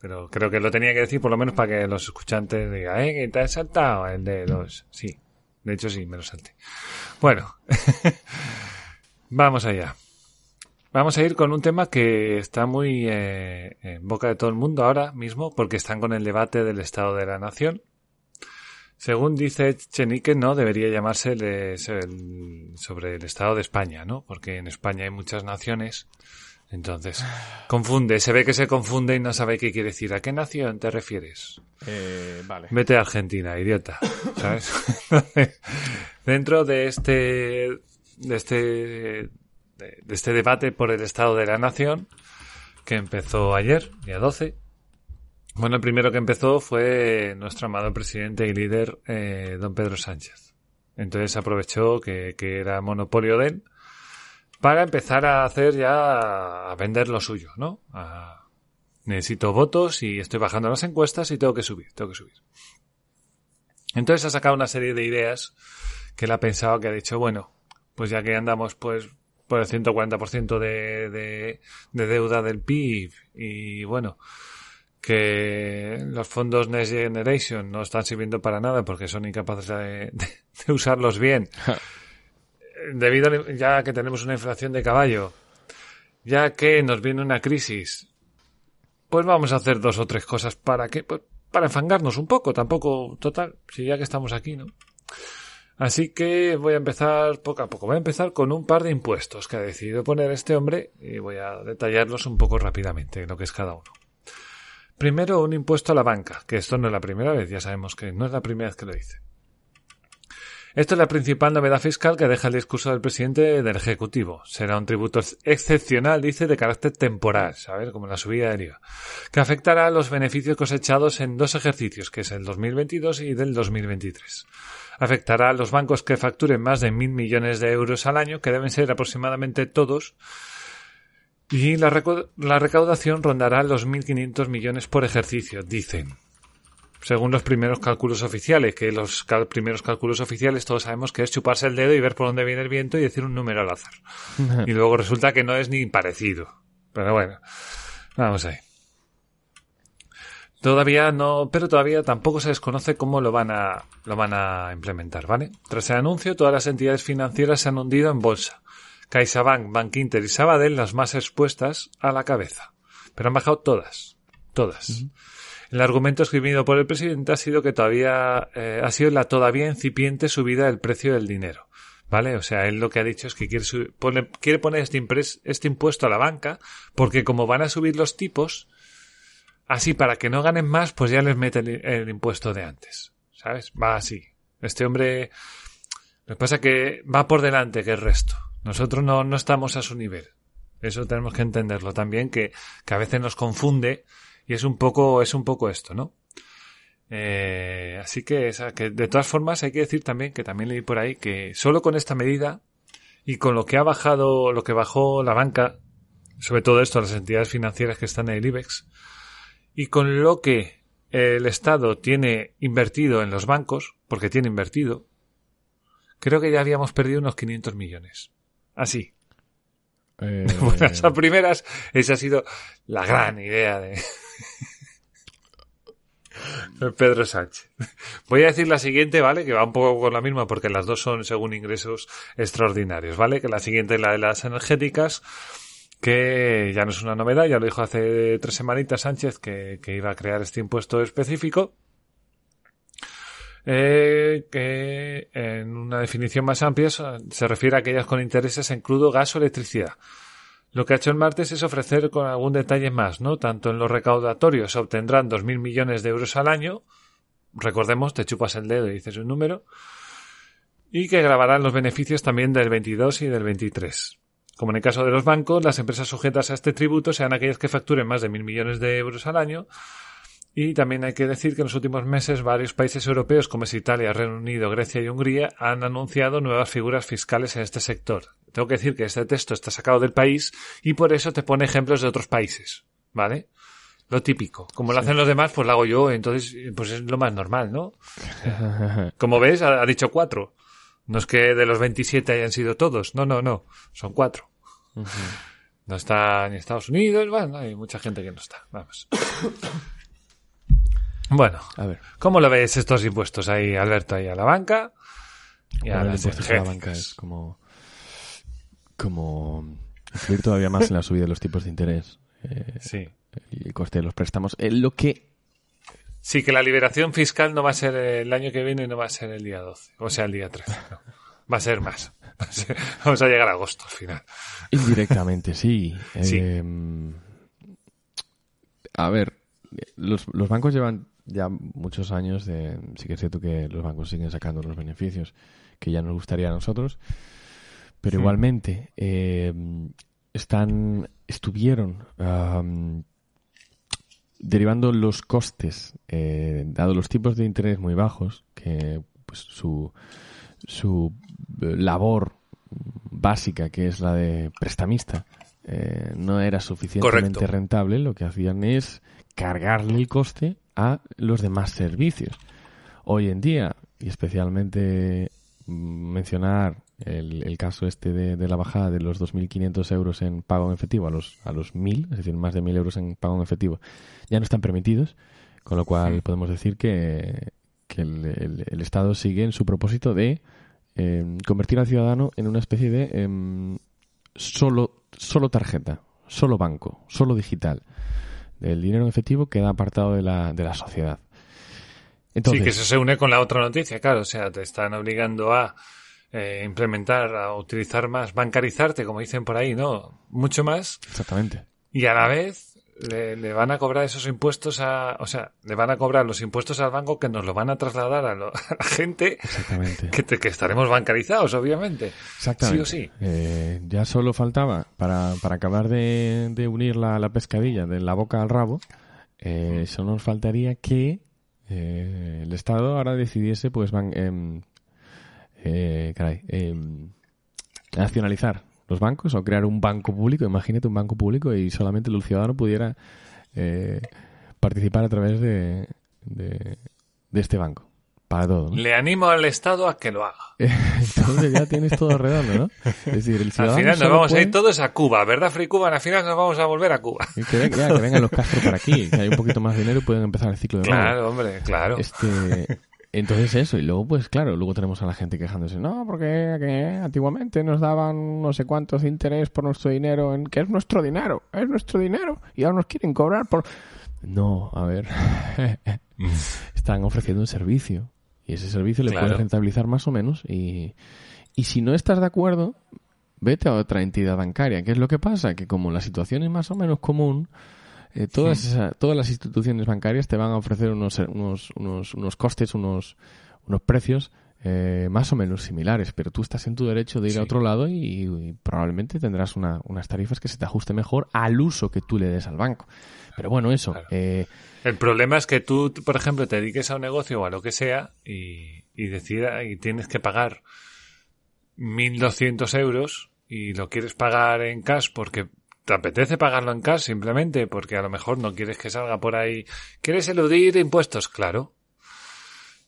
Pero creo que lo tenía que decir por lo menos para que los escuchantes digan, ¿eh? ¿Que te has saltado el de los...? Sí, de hecho sí, me lo salté. Bueno, vamos allá. Vamos a ir con un tema que está muy eh, en boca de todo el mundo ahora mismo porque están con el debate del Estado de la Nación. Según dice Chenique, no debería llamarse sobre el Estado de España, ¿no? Porque en España hay muchas naciones. Entonces, confunde, se ve que se confunde y no sabe qué quiere decir. ¿A qué nación te refieres? Eh, vale. Vete a Argentina, idiota. ¿Sabes? Dentro de este, de este, de este debate por el Estado de la Nación, que empezó ayer, día 12, bueno, el primero que empezó fue nuestro amado presidente y líder, eh, don Pedro Sánchez. Entonces aprovechó que, era monopolio de él para empezar a hacer ya, a vender lo suyo, ¿no? necesito votos y estoy bajando las encuestas y tengo que subir, tengo que subir. Entonces ha sacado una serie de ideas que él ha pensado que ha dicho, bueno, pues ya que andamos pues por el 140% de, de, de deuda del PIB y bueno, que los fondos Next Generation no están sirviendo para nada porque son incapaces de, usarlos bien. Debido a, ya que tenemos una inflación de caballo, ya que nos viene una crisis pues vamos a hacer dos o tres cosas para que, pues, para enfangarnos un poco, tampoco, total, si ya que estamos aquí, ¿no? Así que voy a empezar poco a poco. Voy a empezar con un par de impuestos que ha decidido poner este hombre y voy a detallarlos un poco rápidamente, lo que es cada uno. Primero, un impuesto a la banca, que esto no es la primera vez, ya sabemos que no es la primera vez que lo dice. Esto es la principal novedad fiscal que deja el discurso del presidente del Ejecutivo. Será un tributo excepcional, dice, de carácter temporal, ¿sabes? Como la subida del IVA, que afectará a los beneficios cosechados en dos ejercicios, que es el 2022 y del 2023. Afectará a los bancos que facturen más de mil millones de euros al año, que deben ser aproximadamente todos, y la, recaudación rondará los 1.500 millones por ejercicio, dicen según los primeros cálculos oficiales, que los primeros cálculos oficiales todos sabemos que es chuparse el dedo y ver por dónde viene el viento y decir un número al azar. y luego resulta que no es ni parecido. Pero bueno, vamos ahí. Todavía no, pero todavía tampoco se desconoce cómo lo van a, lo van a implementar, ¿vale? Tras el anuncio, todas las entidades financieras se han hundido en bolsa. CaixaBank, Bank Inter y Sabadell las más expuestas a la cabeza. Pero han bajado todas. Todas. El argumento escribido por el presidente ha sido que todavía eh, ha sido la todavía incipiente subida del precio del dinero. ¿Vale? O sea, él lo que ha dicho es que quiere, quiere poner este, este impuesto a la banca porque como van a subir los tipos, así para que no ganen más, pues ya les mete el, impuesto de antes. ¿Sabes? Va así. Este hombre, lo que pasa es que va por delante que el resto. Nosotros no, no estamos a su nivel. Eso tenemos que entenderlo también, que, que a veces nos confunde y es un poco, es un poco esto, ¿no? Eh, así que, que de todas formas hay que decir también que también leí por ahí que solo con esta medida y con lo que ha bajado, lo que bajó la banca, sobre todo esto, las entidades financieras que están en el IBEX, y con lo que el Estado tiene invertido en los bancos, porque tiene invertido, creo que ya habíamos perdido unos 500 millones. Así. Eh... Buenas a primeras, esa ha sido la gran idea de, Pedro Sánchez. Voy a decir la siguiente, ¿vale? Que va un poco con la misma porque las dos son según ingresos extraordinarios, ¿vale? Que la siguiente es la de las energéticas, que ya no es una novedad, ya lo dijo hace tres semanitas Sánchez que, iba a crear este impuesto específico. Eh, que en una definición más amplia se refiere a aquellas con intereses en crudo, gas o electricidad. Lo que ha hecho el martes es ofrecer con algún detalle más, ¿no? Tanto en los recaudatorios obtendrán 2.000 millones de euros al año, recordemos, te chupas el dedo y dices un número, y que grabarán los beneficios también del 22 y del 23. Como en el caso de los bancos, las empresas sujetas a este tributo sean aquellas que facturen más de 1.000 millones de euros al año, y también hay que decir que en los últimos meses varios países europeos como es Italia, Reino Unido, Grecia y Hungría han anunciado nuevas figuras fiscales en este sector. Tengo que decir que este texto está sacado del país y por eso te pone ejemplos de otros países, ¿vale? Lo típico. Como lo hacen los demás, pues lo hago yo, entonces pues es lo más normal, ¿no? Como ves, ha, dicho cuatro. No es que de los 27 hayan sido todos, no, no, no, son cuatro. No está ni Estados Unidos, bueno, hay mucha gente que no está, vamos. Bueno, a ver. ¿Cómo lo ves estos impuestos ahí, Alberto, ahí a la banca? Y a, la banca es como, como influir todavía más en la subida de los tipos de interés. Eh, sí. El coste de los préstamos. Eh, lo que Sí, que la liberación fiscal no va a ser el año que viene, no va a ser el día 12, o sea, el día 13. Va a ser más. Vamos a llegar a agosto al final. Indirectamente, sí. sí. Eh, a ver, los, los bancos llevan ya muchos años de... Sí que es cierto que los bancos siguen sacando los beneficios que ya nos gustaría a nosotros, pero igualmente eh, están estuvieron derivando los costes, eh, dado los tipos de interés muy bajos, que pues su, su labor básica, que es la de prestamista, eh, no era suficientemente rentable, lo que hacían es cargarle el coste a los demás servicios. Hoy en día, y especialmente mm, mencionar el, caso este de, la bajada de los 2.500 euros en pago en efectivo a los, a los 1.000, es decir, más de 1.000 euros en pago en efectivo, ya no están permitidos, con lo cual podemos decir que, el, Estado sigue en su propósito de em, convertir al ciudadano en una especie de em, solo, solo tarjeta, solo banco, solo digital del dinero en efectivo queda apartado de la, de la sociedad. sí, que eso se une con la otra noticia, claro. O sea, te están obligando a eh, implementar, a utilizar más, bancarizarte, como dicen por ahí, ¿no? Mucho más. Exactamente. Y a la vez le, van a cobrar esos impuestos a, o sea, le van a cobrar los impuestos al banco que nos lo van a trasladar a, la gente Que, que, estaremos bancarizados, obviamente. Exactamente. Sí o sí. Eh, ya solo faltaba, para, para acabar de, de unir la, la, pescadilla de la boca al rabo, eh, solo nos faltaría que eh, el Estado ahora decidiese, pues, van, em, eh, caray, em, nacionalizar los bancos o crear un banco público, imagínate un banco público y solamente el ciudadano pudiera eh, participar a través de, de, este banco. Para todo. Le animo al Estado a que lo haga. Entonces ya tienes todo redondo, ¿no? Es decir, el ciudadano. Al final nos vamos a ir todos a Cuba, ¿verdad, Free Cuba? Al final nos vamos a volver a Cuba. Y que, que vengan los Castro para aquí, que hay un poquito más de dinero y pueden empezar el ciclo de Claro, hombre, claro. Este, entonces eso, y luego pues claro, luego tenemos a la gente quejándose, no, porque antiguamente nos daban no sé cuántos interés por nuestro dinero, en que es nuestro dinero, es nuestro dinero, y ahora nos quieren cobrar por... No, a ver, están ofreciendo un servicio, y ese servicio le puede rentabilizar más o menos, y, y si no estás de acuerdo, vete a otra entidad bancaria. ¿Qué es lo que pasa? Que como la situación es más o menos común, eh, todas, todas las instituciones bancarias te van a ofrecer unos, unos, unos, unos costes, unos, unos precios eh, más o menos similares, pero tú estás en tu derecho de ir a otro lado y, probablemente tendrás una, unas tarifas que se te ajuste mejor al uso que tú le des al banco. Pero bueno, eso. Eh, el problema es que tú, por ejemplo, te dediques a un negocio o a lo que sea y, y, decida, y tienes que pagar 1.200 euros y lo quieres pagar en cash porque ¿Te apetece pagarlo en cash simplemente? Porque a lo mejor no quieres que salga por ahí. ¿Quieres eludir impuestos? Claro.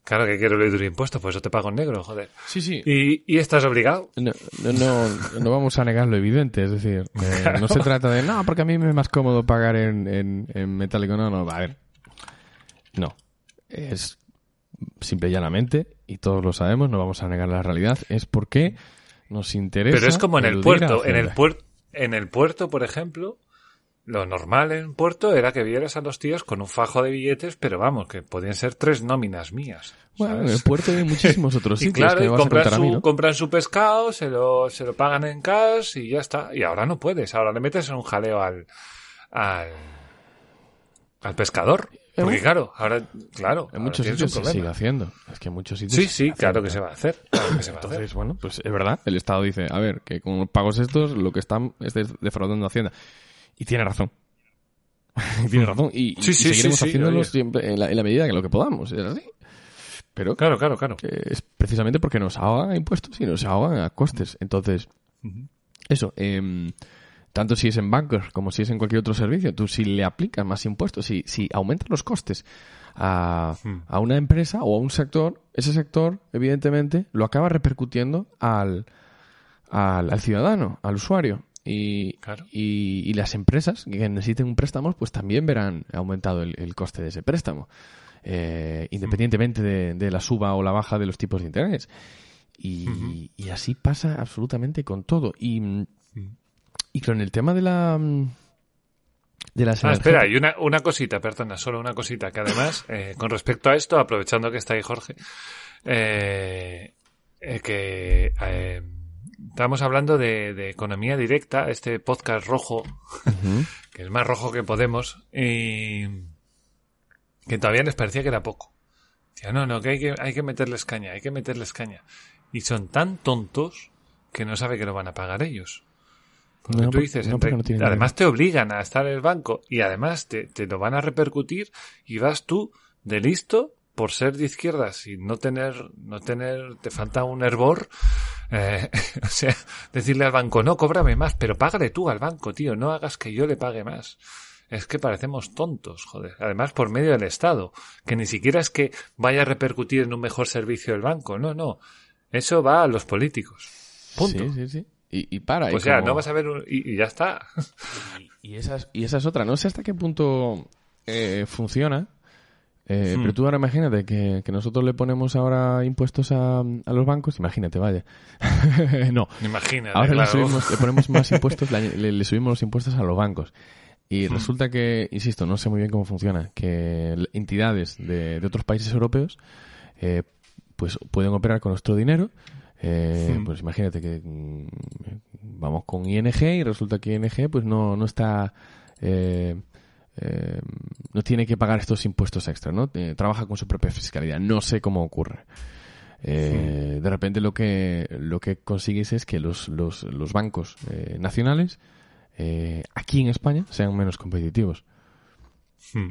Claro que quiero eludir impuestos, pues eso te pago en negro, joder. Sí, sí. ¿Y, y estás obligado? No, no, no, vamos a negar lo evidente, es decir, eh, no se trata de, no, porque a mí me es más cómodo pagar en, en, en metálico, no, no, a ver. No. Es simple y llanamente, y todos lo sabemos, no vamos a negar la realidad, es porque nos interesa. Pero es como en el puerto, en el puerto en el puerto, por ejemplo, lo normal en puerto era que vieras a los tíos con un fajo de billetes, pero vamos, que podían ser tres nóminas mías. Bueno, en el puerto hay muchísimos otros sitios. y claro, compran, su, compran su pescado, se lo, se lo pagan en cash y ya está. Y ahora no puedes, ahora le metes en un jaleo al, al, al pescador. Porque claro, ahora, claro. En muchos sitios se sigue haciendo. Es que en muchos sitios. Sí, sí, claro que se va a hacer. Entonces, bueno, pues es verdad. El Estado dice, a ver, que con los pagos estos, lo que están es defraudando Hacienda. Y tiene razón. tiene razón. Y, seguiremos haciéndolo siempre en la, medida que lo que podamos. Es así. Pero. Claro, claro, claro. Es precisamente porque nos ahogan a impuestos y nos ahogan a costes. Entonces, eso. Eh, tanto si es en bancos como si es en cualquier otro servicio, tú si le aplicas más impuestos, si, si aumentas los costes a, hmm. a, una empresa o a un sector, ese sector, evidentemente, lo acaba repercutiendo al, al, ciudadano, al usuario. Y, y, las empresas que necesiten un préstamo, pues también verán aumentado el, coste de ese préstamo, eh, independientemente de, de, la suba o la baja de los tipos de interés. Y, y así pasa absolutamente con todo. Y y con el tema de la... Mm, de la ah, espera, y una, una cosita, perdona, solo una cosita, que además, eh, con respecto a esto, aprovechando que está ahí Jorge, eh, eh, que estamos hablando de, economía directa, este podcast rojo, que es más rojo que Podemos, y que todavía les parecía que era poco. Decía, no, no, que hay, que hay que meterles caña, hay que meterles caña. Y son tan tontos que no sabe que lo van a pagar ellos tú dices, además te obligan a estar en el banco y además te, te, lo van a repercutir y vas tú de listo por ser de izquierdas y no tener, no tener, te falta un hervor, eh, o sea, decirle al banco, no, cóbrame más, pero págale tú al banco, tío, no hagas que yo le pague más. Es que parecemos tontos, joder. Además, por medio del Estado, que ni siquiera es que vaya a repercutir en un mejor servicio del banco, no, no. Eso va a los políticos. Punto. Sí, sí, sí. Y, para. O sea, no vas a ver y, ya está. Y, esa es, y esa es otra. No sé hasta qué punto eh, funciona. Eh, hmm. Pero tú ahora imagínate que, nosotros le ponemos ahora impuestos a, a los bancos. Imagínate, vaya. no. Imagínate, Ahora le, ponemos más impuestos, le, subimos los impuestos a los bancos. Y resulta que, insisto, no sé muy bien cómo funciona, que entidades de, de otros países europeos eh, pues pueden operar con nuestro dinero. Eh, Pues imagínate que mm, vamos con ING y resulta que ING pues no, no está... Eh, eh, no tiene que pagar estos impuestos extra, ¿no? Eh, trabaja con su propia fiscalidad. No sé cómo ocurre. Eh, De repente lo que lo que consigues es que los, los, los bancos eh, nacionales eh, aquí en España sean menos competitivos. Hmm.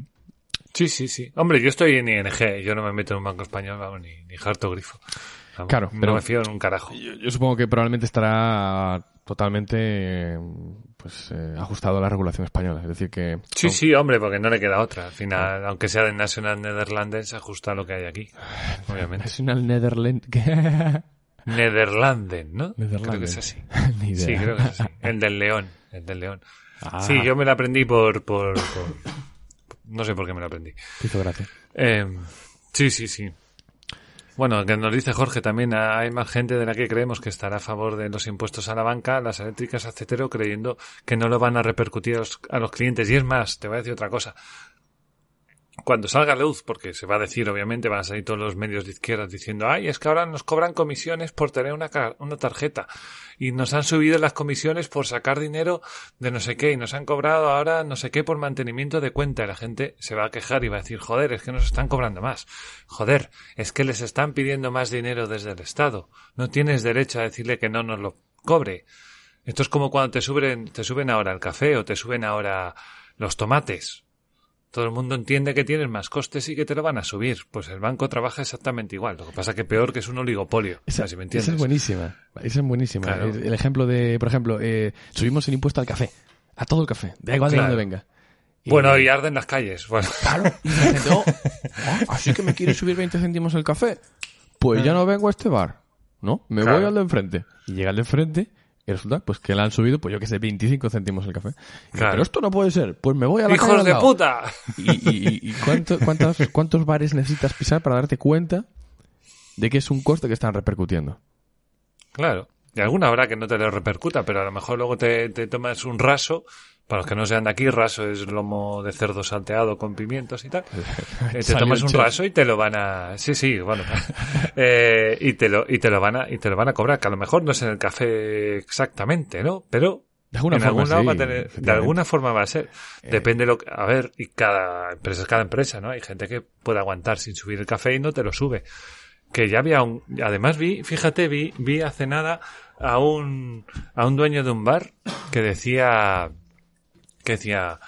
Sí, sí, sí. Hombre, yo estoy en ING, yo no me meto en un banco español, vamos, ni, ni harto grifo. Vamos, Claro, no pero- me fío en un carajo. Yo, yo supongo que probablemente estará totalmente pues eh, ajustado a la regulación española. Es decir, que Sí, sí, hombre, porque no le queda otra. Al final, aunque sea de National Netherlands, se ajusta a lo que hay aquí. Obviamente. National Netherlands. Netherlanden, ¿no? Creo que es así. Ni idea. Sí, creo que es así. El del león. El del león. Ah, Sí, yo me lo aprendí por, por, por- No sé por qué me lo aprendí. te hizo gracia. Eh, sí, sí, sí. Bueno, que nos dice Jorge también, hay más gente de la que creemos que estará a favor de los impuestos a la banca, las eléctricas, etcétera, creyendo que no lo van a repercutir a los, a los clientes. Y es más, te voy a decir otra cosa. Cuando salga luz, porque se va a decir, obviamente, van a salir todos los medios de izquierdas diciendo, ay, es que ahora nos cobran comisiones por tener una, una tarjeta. Y nos han subido las comisiones por sacar dinero de no sé qué. Y nos han cobrado ahora no sé qué por mantenimiento de cuenta. Y la gente se va a quejar y va a decir, joder, es que nos están cobrando más. Joder, es que les están pidiendo más dinero desde el Estado. No tienes derecho a decirle que no nos lo cobre. Esto es como cuando te suben, te suben ahora el café o te suben ahora los tomates. Todo el mundo entiende que tienes más costes y que te lo van a subir. Pues el banco trabaja exactamente igual. Lo que pasa que peor que es un oligopolio. Esa, si me esa entiendes. es buenísima. Esa es buenísima. Claro. El, el ejemplo de, por ejemplo, eh, subimos el impuesto al café. A todo el café. Da igual Claro. de dónde venga. Y- Bueno, y arden las calles. Bueno, Claro. Y la gente, oh, así que me quiere subir 20 céntimos el café. Pues ya no vengo a este bar. ¿No? Me Claro. voy al de enfrente. Y llega al de enfrente y resulta pues que le han subido, pues yo que sé, 25 céntimos el café. Y Claro. Pero esto no puede ser. Pues me voy a la ¡Hijos de lado". puta! ¿Y, y- y cuánto- cuántos, cuántos bares necesitas pisar para darte cuenta de que es un coste que están repercutiendo? Claro. Y alguna habrá que no te lo repercuta, pero a lo mejor luego te, te tomas un raso. Para los que no sean de aquí, raso es lomo de cerdo salteado con pimientos y tal. Eh, te tomas un raso y te lo van a... Sí, sí, bueno. Eh, y, te lo, y, te lo van a, y te lo van a cobrar, que a lo mejor no es en el café exactamente, ¿no? Pero De alguna en forma algún lado sí, va a tener, de alguna forma va a ser. Depende lo que, a ver, y cada empresa es cada empresa, ¿no? Hay gente que puede aguantar sin subir el café y no te lo sube. Que ya había un, además vi, fíjate, vi, vi hace nada a un, a un dueño de un bar que decía, que decía,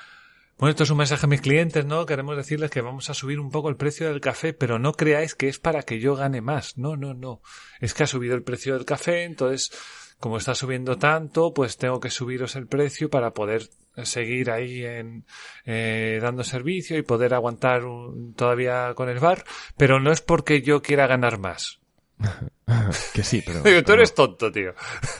bueno, esto es un mensaje a mis clientes, ¿no? Queremos decirles que vamos a subir un poco el precio del café, pero no creáis que es para que yo gane más. No, no, no. Es que ha subido el precio del café, entonces, como está subiendo tanto, pues tengo que subiros el precio para poder seguir ahí en eh, dando servicio y poder aguantar un- todavía con el bar, pero no es porque yo quiera ganar más. Que sí, pero... Digo, tú eres tonto, tío.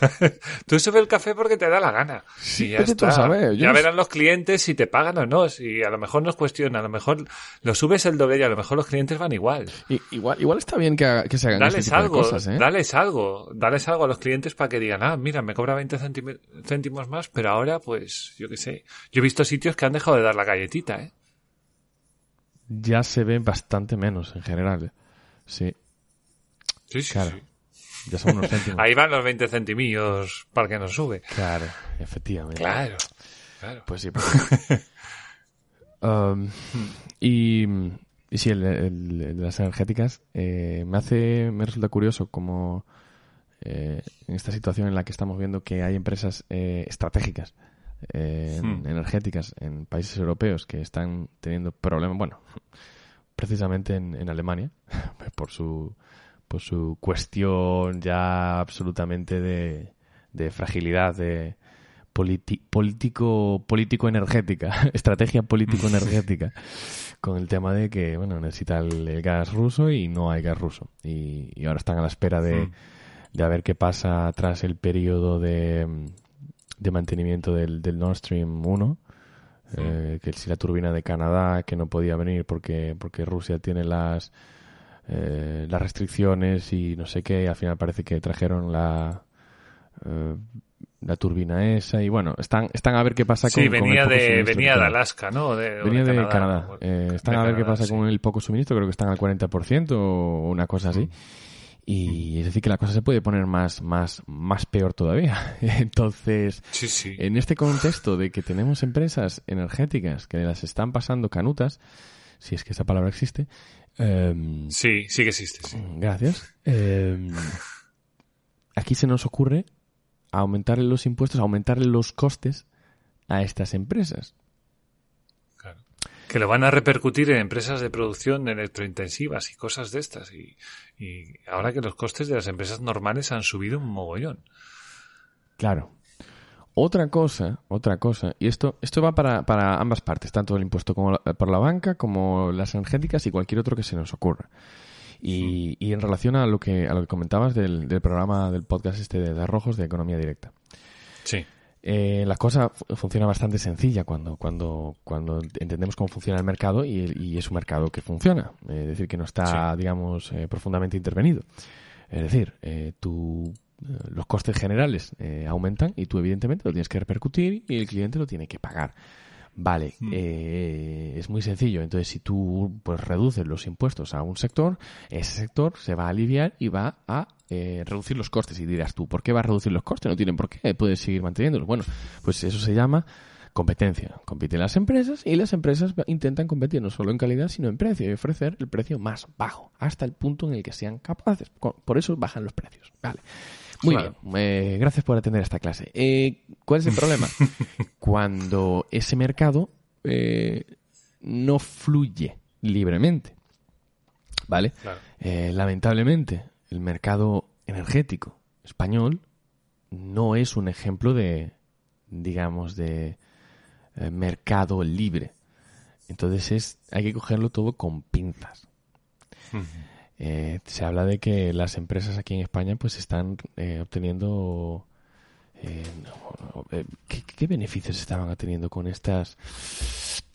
tú sube el café porque te da la gana. Sí, ya tú está. ya no verán los clientes si te pagan o no. Si a lo mejor nos cuestiona, a lo mejor lo subes el doble y a lo mejor los clientes van igual. Igual, igual está bien que, haga- que se hagan Dales este tipo de algo, cosas, ¿eh? dales algo, dales algo a los clientes para que digan, ah, mira, me cobra 20 céntim- céntimos más, pero ahora, pues, yo qué sé. Yo he visto sitios que han dejado de dar la galletita, ¿eh? Ya se ve bastante menos en general. ¿eh? Sí, Sí, sí, Claro. sí. ya son unos céntimos. Ahí van los 20 centimillos para que nos sube. Claro, efectivamente. Claro, claro. Pues sí. pues- Um, y, y sí, el, el- el de las energéticas eh, me hace, me resulta curioso como eh, en esta situación en la que estamos viendo que hay empresas eh, estratégicas eh, en- Hmm. energéticas en países europeos que están teniendo problemas, bueno, precisamente en, en Alemania, por su, por su cuestión ya absolutamente de, de fragilidad de político político energética, estrategia político energética, con el tema de que bueno necesita el, el gas ruso y no hay gas ruso. Y, y ahora están a la espera de, de a ver qué pasa tras el periodo de, de mantenimiento del, del Nord Stream 1 eh, que si la turbina de Canadá que no podía venir porque porque Rusia tiene las eh, las restricciones y no sé qué al final parece que trajeron la eh, la turbina esa y bueno, están, están a ver qué pasa con, sí, venía con el poco de venía de. Alaska, ¿no? De, Venía de Canadá. Eh, De están a ver qué pasa sí. con el poco suministro, creo que están al 40% o una cosa así. Y es decir que la cosa se puede poner más, más, más peor todavía. Entonces, Sí, sí. en este contexto de que tenemos empresas energéticas que las están pasando canutas, si es que esa palabra existe, em, Sí, sí que existe, sí. Gracias. Eh, aquí se nos ocurre aumentarle los impuestos, aumentarle los costes a estas empresas. Claro. Que lo van a repercutir en empresas de producción electrointensivas y cosas de estas. Y, y ahora que los costes de las empresas normales han subido un mogollón. Claro. Otra cosa, otra cosa, y esto, esto va para, para ambas partes, tanto el impuesto como la- por la banca, como las energéticas y cualquier otro que se nos ocurra. Y, y en relación a lo que, a lo que comentabas del, del programa del podcast este de, de Arrojos de Economía Directa. Sí. Eh, la cosa fu- funciona bastante sencilla cuando, cuando, cuando entendemos cómo funciona el mercado y, y es un mercado que funciona. Eh, es decir, que no está, digamos, eh, profundamente intervenido. Es decir, eh, tú, eh, los costes generales eh, aumentan y tú, evidentemente, lo tienes que repercutir y el cliente lo tiene que pagar. Vale, Mm. eh, es muy sencillo. Entonces, si tú pues reduces los impuestos a un sector, ese sector se va a aliviar y va a eh, reducir los costes. Y dirás tú, ¿por qué va a reducir los costes? No tienen por qué, puedes seguir manteniéndolos. Bueno, pues eso se llama competencia. Compiten las empresas y las empresas intentan competir no solo en calidad, sino en precio y ofrecer el precio más bajo, hasta el punto en el que sean capaces. Por eso bajan los precios. Vale. Muy Claro. bien, eh, gracias por atender esta clase. Eh, ¿Cuál es el problema? Cuando ese mercado eh, no fluye libremente. ¿Vale? Claro. Eh, lamentablemente, el mercado energético español no es un ejemplo de, digamos, de eh, mercado libre. Entonces es, hay que cogerlo todo con pinzas. Eh, se habla de que las empresas aquí en España pues están eh, obteniendo eh, no, no, eh, ¿qué, qué beneficios estaban obteniendo con estas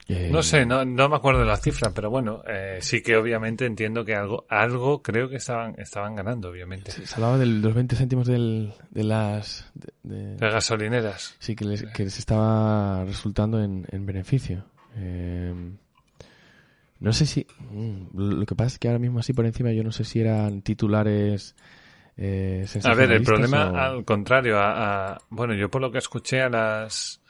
eh, No sé, no, no me acuerdo de la cifra, pero bueno, eh, sí que obviamente entiendo que algo, algo creo que estaban, estaban ganando, obviamente. se hablaba de los 20 céntimos del, de las de- de- Las gasolineras. sí que les, que les estaba resultando en, en beneficio Eh, no sé si mm, lo que pasa es que ahora mismo así por encima yo no sé si eran titulares eh, A ver, el problema, o- al contrario, a, a- bueno, yo por lo que escuché a las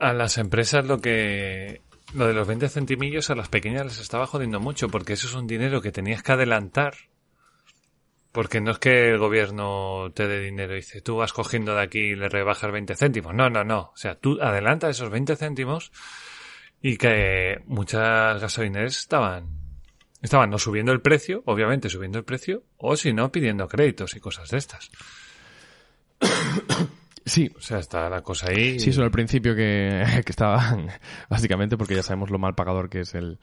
a las empresas lo que lo de los 20 centimillos a las pequeñas les estaba jodiendo mucho porque eso es un dinero que tenías que adelantar. Porque no es que el gobierno te dé dinero y dice tú vas cogiendo de aquí y le rebajas 20 céntimos. No, no, no, o sea, tú adelantas esos 20 céntimos y que muchas gasolineras estaban estaban no subiendo el precio, obviamente subiendo el precio, o si no pidiendo créditos y cosas de estas. sí O sea, está la cosa ahí. Sí, solo al principio que, que estaban, básicamente porque ya sabemos lo mal pagador que es el,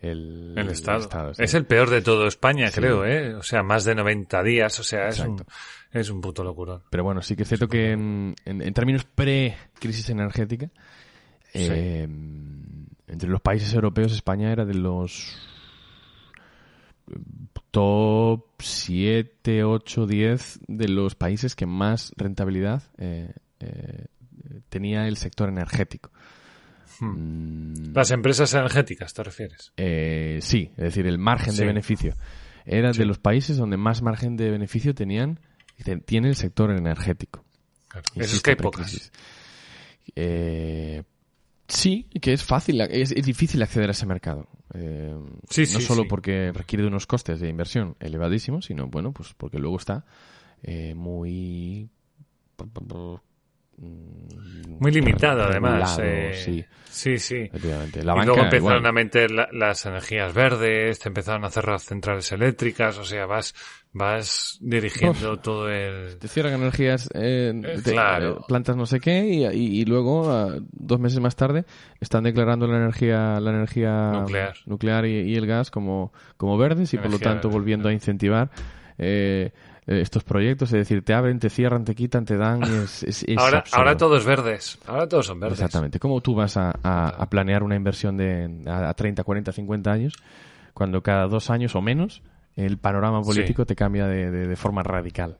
el, el Estado. sí. Es el peor de todo España, Sí. creo, ¿eh? O sea, más de 90 días, o sea, es un, es un puto locurón. Pero bueno, sí que es cierto que en, en- en términos pre-crisis energética, eh, entre los países europeos, España era de los top 7, 8, 10 de los países que más rentabilidad eh, eh, tenía el sector energético. Mm, Las empresas energéticas, ¿te refieres? Eh, sí, es decir, el margen Sí. de beneficio. Era Sí. de los países donde más margen de beneficio tenían te- tiene el sector energético. Claro. Eso es que hay pocas. Sí, que es fácil, es, es difícil acceder a ese mercado. Eh, Sí, no sí, solo sí. porque requiere de unos costes de inversión elevadísimos, sino bueno, pues porque luego está eh, muy Muy limitado, además. eh, sí, sí, sí. y luego empezaron igual. a meter la- las energías verdes, te empezaron a cerrar centrales eléctricas, o sea, vas, vas dirigiendo todo el... te cierran energías, eh, Eh, te- claro. eh, plantas no sé qué y, y- y luego dos meses más tarde están declarando la energía, la energía Nuclear. nuclear y, y el gas como, como verdes y por lo tanto verde, volviendo a incentivar eh, estos proyectos, es decir, te abren, te cierran, te quitan, te dan es, es- es Ahora, absurdo. ahora todo es verdes. Ahora todos son verdes. Exactamente. ¿Cómo tú vas a, a- a planear una inversión de a, a 30, 40, 50 años cuando cada dos años o menos el panorama Sí. político te cambia de, de- de forma radical?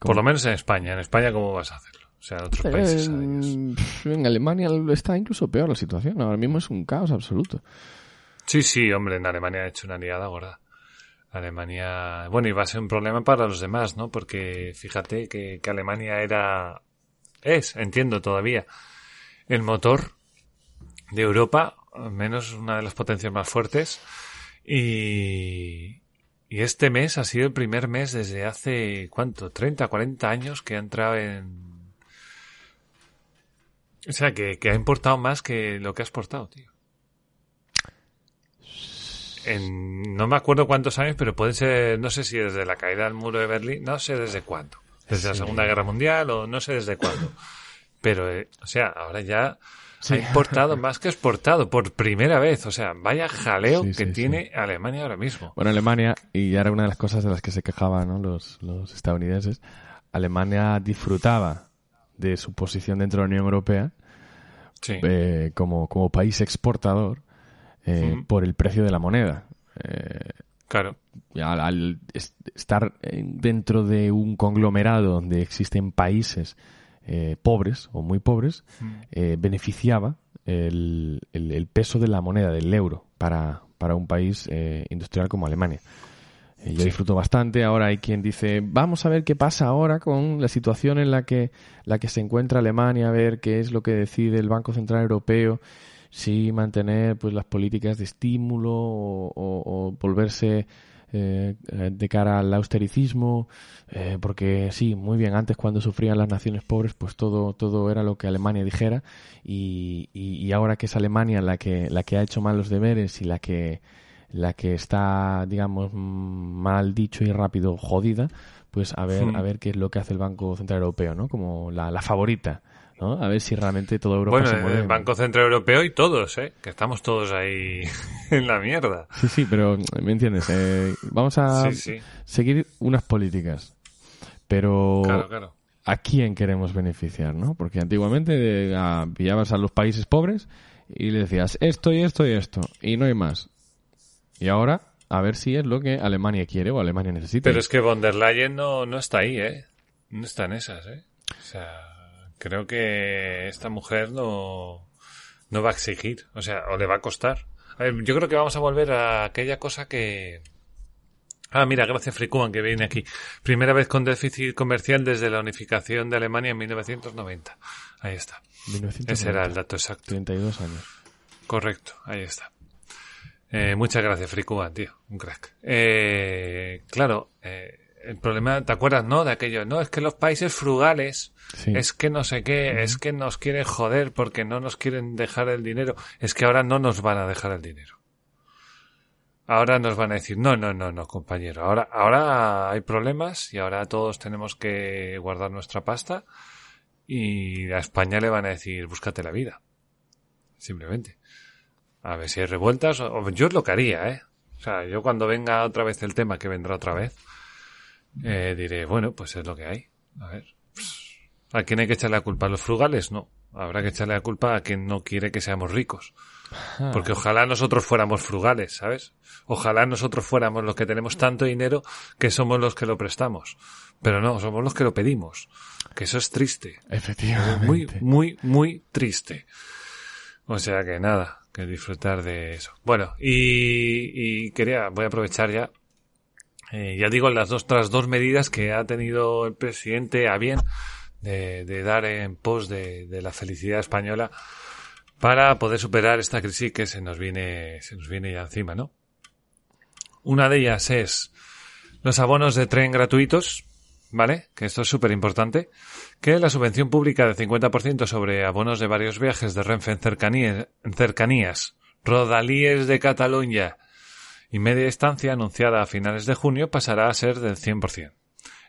Por lo menos en España. En España, ¿cómo vas a hacerlo? O sea, en otros países. en Alemania está incluso peor la situación. Ahora mismo es un caos absoluto. Sí, sí, hombre, en Alemania ha hecho una liada gorda. Alemania, bueno, va a ser un problema para los demás, ¿no? Porque fíjate que, que Alemania era, es, entiendo todavía, el motor de Europa, al menos una de las potencias más fuertes, y, y este mes ha sido el primer mes desde hace, ¿cuánto? 30, 40 años que ha entrado en... O sea, que, que ha importado más que lo que ha exportado, tío. En, no me acuerdo cuántos años, pero puede ser, no sé si desde la caída del muro de Berlín, no sé desde cuándo. Desde la Segunda Guerra Mundial o no sé desde cuándo. Pero, eh, o sea, ahora ya ha importado más que exportado por primera vez. O sea, vaya jaleo que tiene Alemania ahora mismo. Bueno, Alemania, y ya era una de las cosas de las que se quejaban ¿no? los, los estadounidenses, Alemania disfrutaba de su posición dentro de la Unión Europea eh, como, como país exportador eh, por el precio de la moneda. Eh, claro. Al, estar dentro de un conglomerado donde existen países eh, pobres o muy pobres, beneficiaba el, el, peso de la moneda, del euro, para, para un país industrial como Alemania. Yo disfruto bastante. Ahora hay quien dice, vamos a ver qué pasa ahora con la situación en la que, la que se encuentra Alemania, a ver qué es lo que decide el Banco Central Europeo sí mantener pues las políticas de estímulo o, volverse eh, de cara al austericismo, eh, porque sí, muy bien, antes cuando sufrían las naciones pobres, pues todo, todo era lo que Alemania dijera, y, y, ahora que es Alemania la que, la que ha hecho mal los deberes y la que, la que está, digamos, mal dicho y rápido jodida, pues a ver, hmm. a ver qué es lo que hace el Banco Central Europeo, ¿no? Como la, la favorita a ver si realmente todo Europa bueno, se mueve. el Banco Central Europeo y todos, ¿eh? Que estamos todos ahí en la mierda. Sí, sí, pero ¿me entiendes? Eh, vamos a seguir unas políticas. Pero ¿a quién queremos beneficiar, no? Porque antiguamente eh, pillabas a los países pobres y le decías esto y esto y esto y no hay más. Y ahora a ver si es lo que Alemania quiere o Alemania necesita. Pero es que von der Leyen no, no está ahí, ¿eh? No está en esas, ¿eh? O sea creo que esta mujer no, no va a exigir, o sea, o le va a costar. yo creo que vamos a volver a aquella cosa que... Ah, mira, gracias Frikuman que viene aquí. Primera vez con déficit comercial desde la unificación de Alemania en 1990. Ahí está. Ese era el dato exacto. 32 años. Correcto, ahí está. Eh, muchas gracias, Frikuman, tío. Un crack. Eh, claro, eh, el problema, ¿te acuerdas, no? De aquello, no, es que los países frugales, es que no sé qué, es que nos quieren joder porque no nos quieren dejar el dinero. Es que ahora no nos van a dejar el dinero. Ahora nos van a decir, no, no, no, no, compañero. Ahora, ahora hay problemas y ahora todos tenemos que guardar nuestra pasta y a España le van a decir, búscate la vida. Simplemente. A ver si hay revueltas. O, yo es lo que haría, ¿eh? O sea, yo cuando venga otra vez el tema, que vendrá otra vez, eh, diré, bueno, pues es lo que hay. A ver. ¿A quién hay que echarle la culpa? ¿A los frugales? No. Habrá que echarle la culpa a quien no quiere que seamos ricos. Ah. Porque ojalá nosotros fuéramos frugales, ¿sabes? Ojalá nosotros fuéramos los que tenemos tanto dinero que somos los que lo prestamos. Pero no, somos los que lo pedimos. Que eso es triste. Efectivamente. muy, muy, muy triste. O sea que nada, que disfrutar de eso. Bueno, y, y quería, voy a aprovechar ya eh, ya digo, las dos, tras dos medidas que ha tenido el presidente a bien de, dar en pos de, la felicidad española para poder superar esta crisis que se nos viene, se nos viene ya encima, ¿no? Una de ellas es los abonos de tren gratuitos, ¿vale? Que esto es súper importante. Que la subvención pública de 50% sobre abonos de varios viajes de Renfe en cercanías, en cercanías rodalíes de Cataluña y media estancia anunciada a finales de junio pasará a ser del 100%.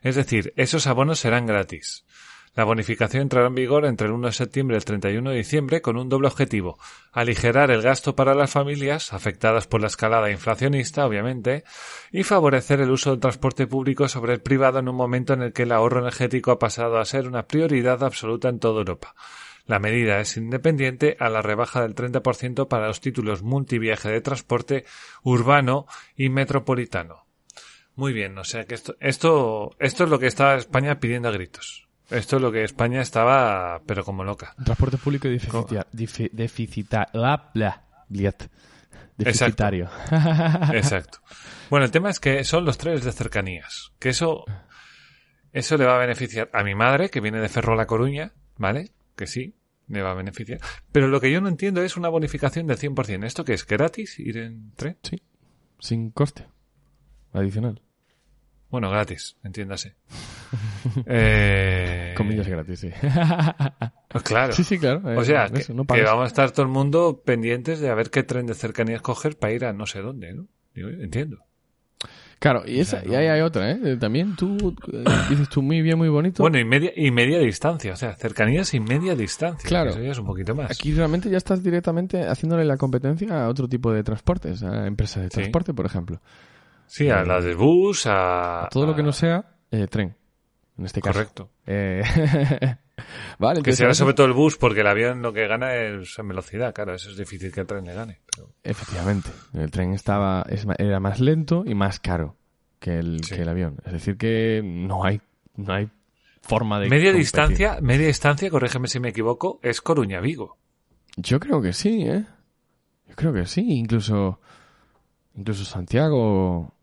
Es decir, esos abonos serán gratis. La bonificación entrará en vigor entre el 1 de septiembre y el 31 de diciembre con un doble objetivo, aligerar el gasto para las familias, afectadas por la escalada inflacionista, obviamente, y favorecer el uso del transporte público sobre el privado en un momento en el que el ahorro energético ha pasado a ser una prioridad absoluta en toda Europa. La medida es independiente a la rebaja del 30% para los títulos multiviaje de transporte urbano y metropolitano. Muy bien, o sea que esto, esto, esto es lo que estaba España pidiendo a gritos. Esto es lo que España estaba, pero como loca. Transporte público deficitario. deficitario. Exacto. Bueno, el tema es que son los trenes de cercanías. Que eso, eso le va a beneficiar a mi madre, que viene de Ferrol a Coruña, ¿vale? Que sí, le va a beneficiar. Pero lo que yo no entiendo es una bonificación del 100%. ¿Esto qué es? ¿Gratis ir en tren? Sí, sin coste adicional. Bueno, gratis, entiéndase. eh... Comillas gratis, sí. Pues claro. Sí, sí, claro. o sea, que, vamos a estar todo el mundo pendientes de a ver qué tren de cercanías coger para ir a no sé dónde, ¿no? entiendo. Claro, y, esa, y ahí hay otra, ¿eh? También tú eh, dices tú muy bien, muy bonito. Bueno, y media, y media distancia, o sea, cercanías y media distancia. Claro. Eso ya es un poquito más. Aquí realmente ya estás directamente haciéndole la competencia a otro tipo de transportes, a empresas de transporte, por ejemplo. Sí, a la de bus, a... todo lo que no sea eh, tren, en este caso. Correcto. Eh, vale, que sea sobre todo el bus, porque el avión lo que gana es en velocidad, claro, eso es difícil que el tren le gane. Efectivamente, el tren estaba era más lento y más caro que el, que el avión. Es decir, que no hay, no hay forma de... Media distancia, media distancia, corrígeme si me equivoco, es Coruña-Vigo. Yo creo que sí, ¿eh? Yo creo que sí, incluso... Incluso Santiago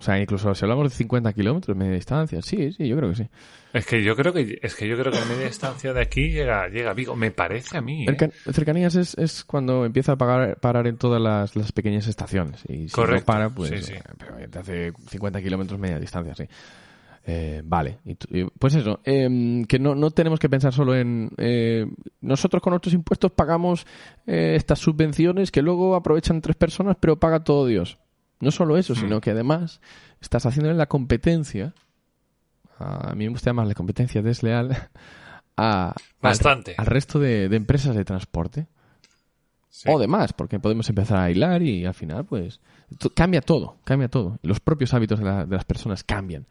o sea, incluso si hablamos de 50 kilómetros media distancia, sí, sí, yo creo que sí. Es que yo creo que es que yo creo que media distancia de aquí llega llega a Vigo, me parece a mí. ¿eh? cercanías es, es, cuando empieza a pagar, parar en todas las, las pequeñas estaciones y si no para, pues sí, sí. Eh, pero te hace 50 kilómetros media distancia, sí. Eh, vale, pues eso, eh, que no, no tenemos que pensar solo en eh, nosotros con nuestros impuestos pagamos eh, estas subvenciones que luego aprovechan tres personas, pero paga todo Dios. No solo eso, sino hmm. que además estás haciéndole la competencia, a mí me gusta más la competencia desleal, a, Bastante. Al, resto de, empresas de transporte. O demás, porque podemos empezar a hilar y al final, pues, cambia todo, cambia todo. Los propios hábitos de, las personas cambian.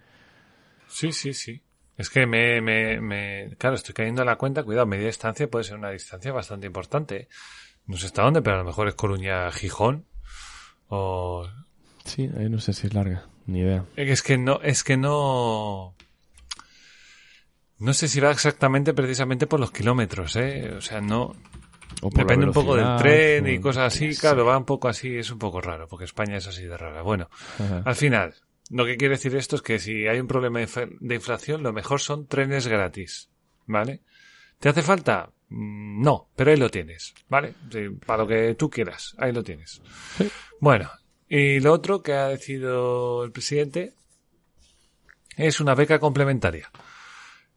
Sí, sí, sí. Es que me, me, me, claro, estoy cayendo en la cuenta, cuidado, media distancia puede ser una distancia bastante importante. No sé hasta dónde, pero a lo mejor es Coruña-Gijón o Sí, no sé si es larga, ni idea. Es que no, es que no. No sé si va exactamente precisamente por los kilómetros, ¿eh? O sea, no. Depende un poco del tren y cosas así, claro, va un poco así, es un poco raro, porque España es así de rara. Bueno, al final, lo que quiere decir esto es que si hay un problema de inflación, lo mejor son trenes gratis, ¿vale? ¿Te hace falta? Mm, no, pero ahí lo tienes, ¿vale? para lo que tú quieras, ahí lo tienes. Bueno, y lo otro que ha decidido el presidente es una beca complementaria.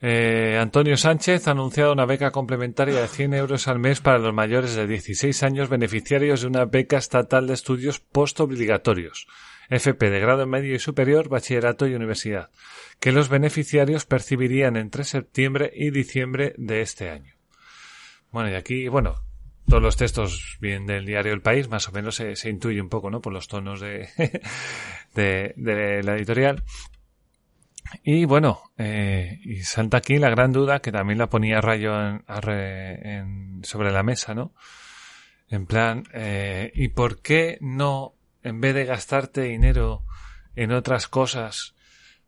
Eh, Antonio Sánchez ha anunciado una beca complementaria de 100 euros al mes para los mayores de 16 años beneficiarios de una beca estatal de estudios postobligatorios, FP de grado medio y superior, bachillerato y universidad, que los beneficiarios percibirían entre septiembre y diciembre de este año. Bueno, y aquí, bueno, todos los textos vienen del diario El País, más o menos se, intuye un poco, ¿no? Por los tonos de, de, la editorial. Y bueno, eh, y salta aquí la gran duda que también la ponía Rayo en, sobre la mesa, ¿no? En plan, eh, ¿y por qué no, en vez de gastarte dinero en otras cosas,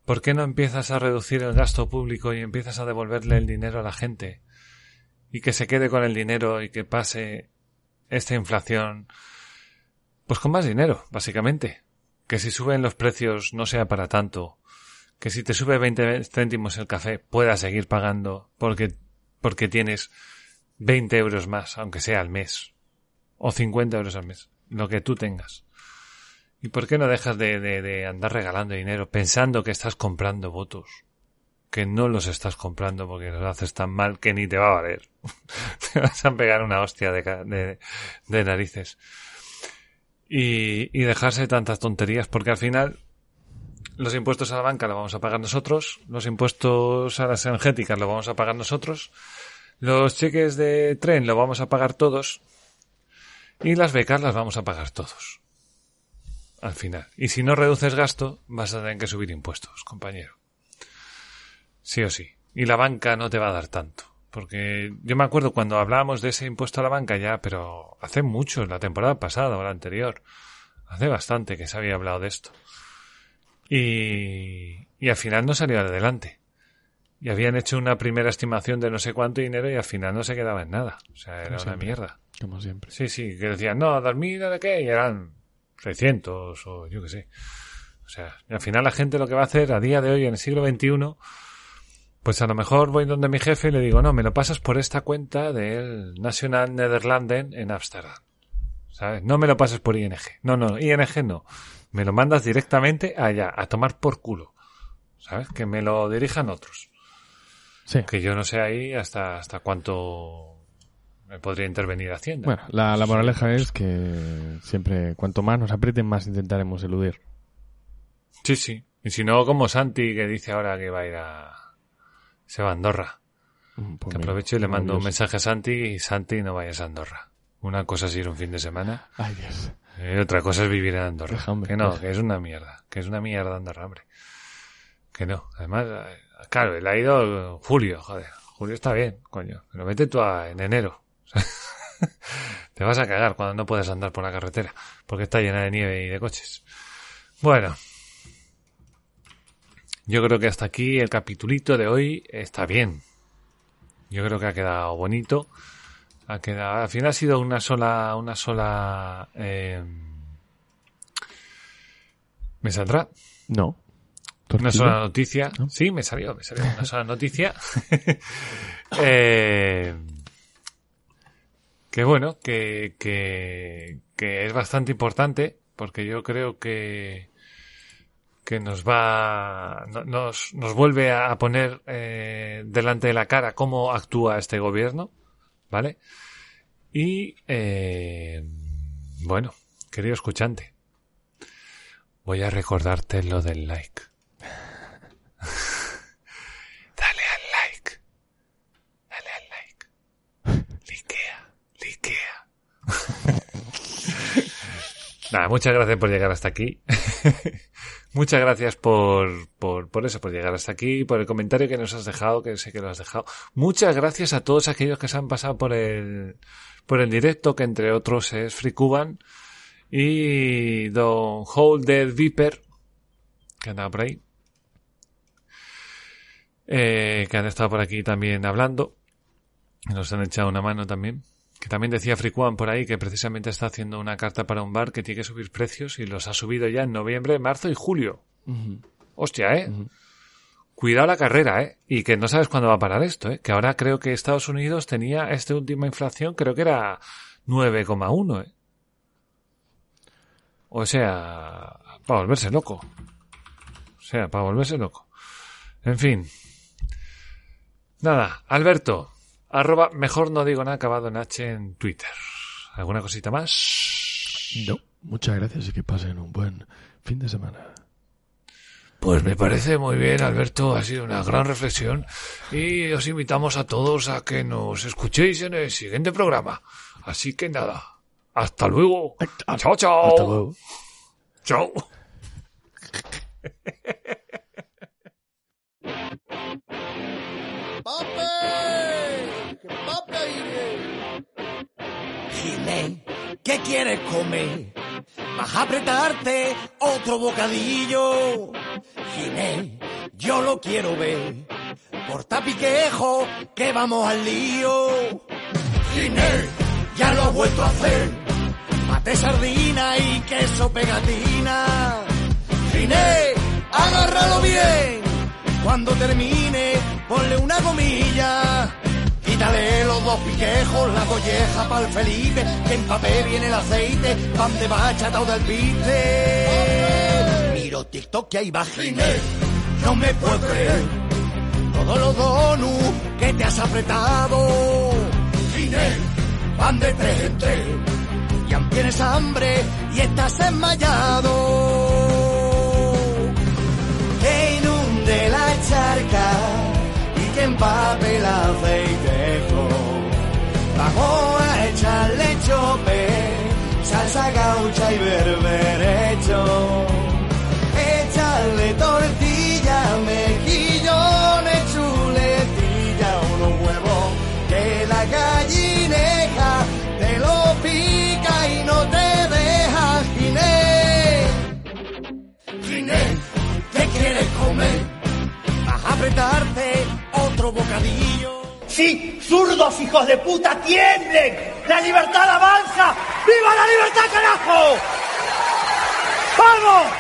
¿por qué no empiezas a reducir el gasto público y empiezas a devolverle el dinero a la gente? Y que se quede con el dinero y que pase esta inflación pues con más dinero, básicamente. Que si suben los precios no sea para tanto. Que si te sube 20 céntimos el café puedas seguir pagando porque, porque tienes 20 euros más, aunque sea al mes. O 50 euros al mes. Lo que tú tengas. ¿Y por qué no dejas de, de, de andar regalando dinero pensando que estás comprando votos? Que no los estás comprando porque los haces tan mal que ni te va a valer. te vas a pegar una hostia de, narices. Y, y dejarse tantas tonterías porque al final los impuestos a la banca los vamos a pagar nosotros, los impuestos a las energéticas los vamos a pagar nosotros, los cheques de tren los vamos a pagar todos y las becas las vamos a pagar todos. Al final. Y si no reduces gasto, vas a tener que subir impuestos, compañero. Sí o sí. Y la banca no te va a dar tanto. Porque yo me acuerdo cuando hablábamos de ese impuesto a la banca ya, pero hace mucho, la temporada pasada o la anterior. Hace bastante que se había hablado de esto. Y, y al final no salió adelante. Y habían hecho una primera estimación de no sé cuánto dinero y al final no se quedaba en nada. O sea, era una mierda. Como siempre. Sí, sí, que decían, no, 2000 de qué, y eran 600 o yo qué sé. O sea, y al final la gente lo que va a hacer a día de hoy, en el siglo XXI, pues a lo mejor voy donde mi jefe y le digo, no, me lo pasas por esta cuenta del National Netherlanden en Ámsterdam. ¿Sabes? No me lo pases por ING. No, no, ING no. Me lo mandas directamente allá, a tomar por culo. ¿Sabes? Que me lo dirijan otros. Sí. Que yo no sé ahí hasta, hasta cuánto me podría intervenir Hacienda. Bueno, la, la moraleja es que siempre, cuanto más nos aprieten, más intentaremos eludir. Sí, sí. Y si no, como Santi, que dice ahora que va a ir a... Se va a Andorra. Mm, pues Que aprovecho y le mando un mensaje a Santi y Santi no vayas a Andorra. Una cosa es ir un fin de semana Ay, Dios. y otra cosa es vivir en Andorra. Que no, deja. que es una mierda. Que es una mierda Andorra, hombre. Que no. Además, eh, claro, él ha ido julio, joder. Julio está bien, coño. Pero vete tú a- en enero. Te vas a cagar cuando no puedes andar por la carretera. Porque está llena de nieve y de coches. Bueno. Yo creo que hasta aquí el capitulito de hoy está bien. Yo creo que ha quedado bonito. Ha quedado, al final ha sido una sola, una sola, eh, ¿me saldrá? No. Una sola noticia. ¿No? Sí, me salió, me salió una sola noticia. Eh, que bueno, que, que, que es bastante importante porque yo creo que, que nos va, no- nos, nos vuelve a poner eh, delante de la cara cómo actúa este gobierno, ¿vale? Y, eh, bueno, querido escuchante, voy a recordarte lo del like. Dale al like. Dale al like. Likea. Likea. Muchas gracias por llegar hasta aquí. muchas gracias por, por, por eso, por llegar hasta aquí, por el comentario que nos has dejado, que sé que lo has dejado. Muchas gracias a todos aquellos que se han pasado por el, por el directo, que entre otros es Free Cuban y Don Hold Dead Viper, que andaba por ahí eh, que han estado por aquí también hablando. Nos han echado una mano también. Que también decía Fricuan por ahí que precisamente está haciendo una carta para un bar que tiene que subir precios y los ha subido ya en noviembre, marzo y julio. Hostia, ¿eh? Cuidado la carrera, ¿eh? Y que no sabes cuándo va a parar esto, ¿eh? Que ahora creo que Estados Unidos tenía esta última inflación, creo que era 9,1, ¿eh? O sea, para volverse loco. O sea, para volverse loco. En fin. Nada, Alberto, arroba mejor no digo nada acabado en H en Twitter. ¿Alguna cosita más? No. Muchas gracias y que pasen un buen fin de semana. Pues me parece muy bien, Alberto. Ha sido una gran reflexión. Y os invitamos a todos a que nos escuchéis en el siguiente programa. Así que nada. Hasta luego. Chao, chao. Hasta luego. Chao. Ginés, ¿qué quieres comer? Vas a apretarte otro bocadillo. Ginés, yo lo quiero ver. Por tapiquejo, que vamos al lío. Ginés, ya lo has vuelto a hacer. Mate sardina y queso pegatina. Ginés, agárralo bien. Cuando termine, ponle una gomilla. Quítale los dos piquejos, la colleja pa'l Felipe, que en papel viene el aceite, pan de bacha, todo del piste. Miro TikTok que hay Ginés, no me puedo creer. Todos los donuts que te has apretado. Ginés, van de tres en tres. Ya tienes hambre y estás enmayado. Que inunde la charca en papel aceitejo. Vamos a echarle chope, salsa gaucha y berberecho. Echarle tortilla, mejillones, chuletilla, unos huevos que la gallineja te lo pica y no te deja, Ginés. Ginés, ¿qué quieres comer? Vas a apretarte Sí, zurdos hijos de puta, tiemblen. La libertad avanza. ¡Viva la libertad, carajo! ¡Vamos!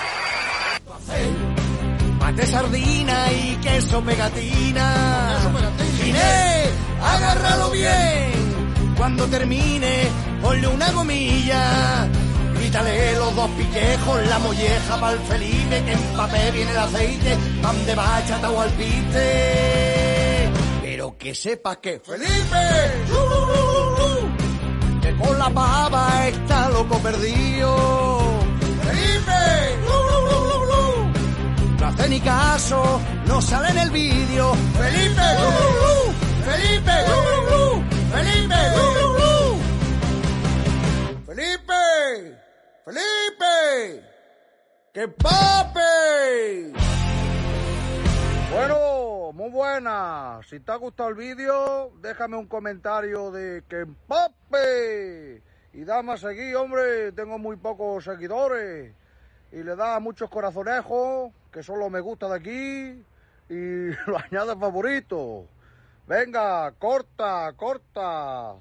Mate sardina y queso megatina. Giné, agárralo bien. Cuando termine, ponle una gomilla. Grítale los dos piquejos, la molleja pa'l Felipe, que en papel viene el aceite, pan de bachata o alpiste. Pero que sepa que Felipe, que con la pava está loco perdido. Felipe, no hace ni caso, no sale en el vídeo. Felipe, Felipe, Felipe, Felipe, Felipe, que pape. Bueno, muy buena. Si te ha gustado el vídeo, déjame un comentario de que empape. Y dame a seguir, hombre, tengo muy pocos seguidores. Y le da muchos corazonejos, que solo me gusta de aquí. Y lo añade favorito. Venga, corta, corta.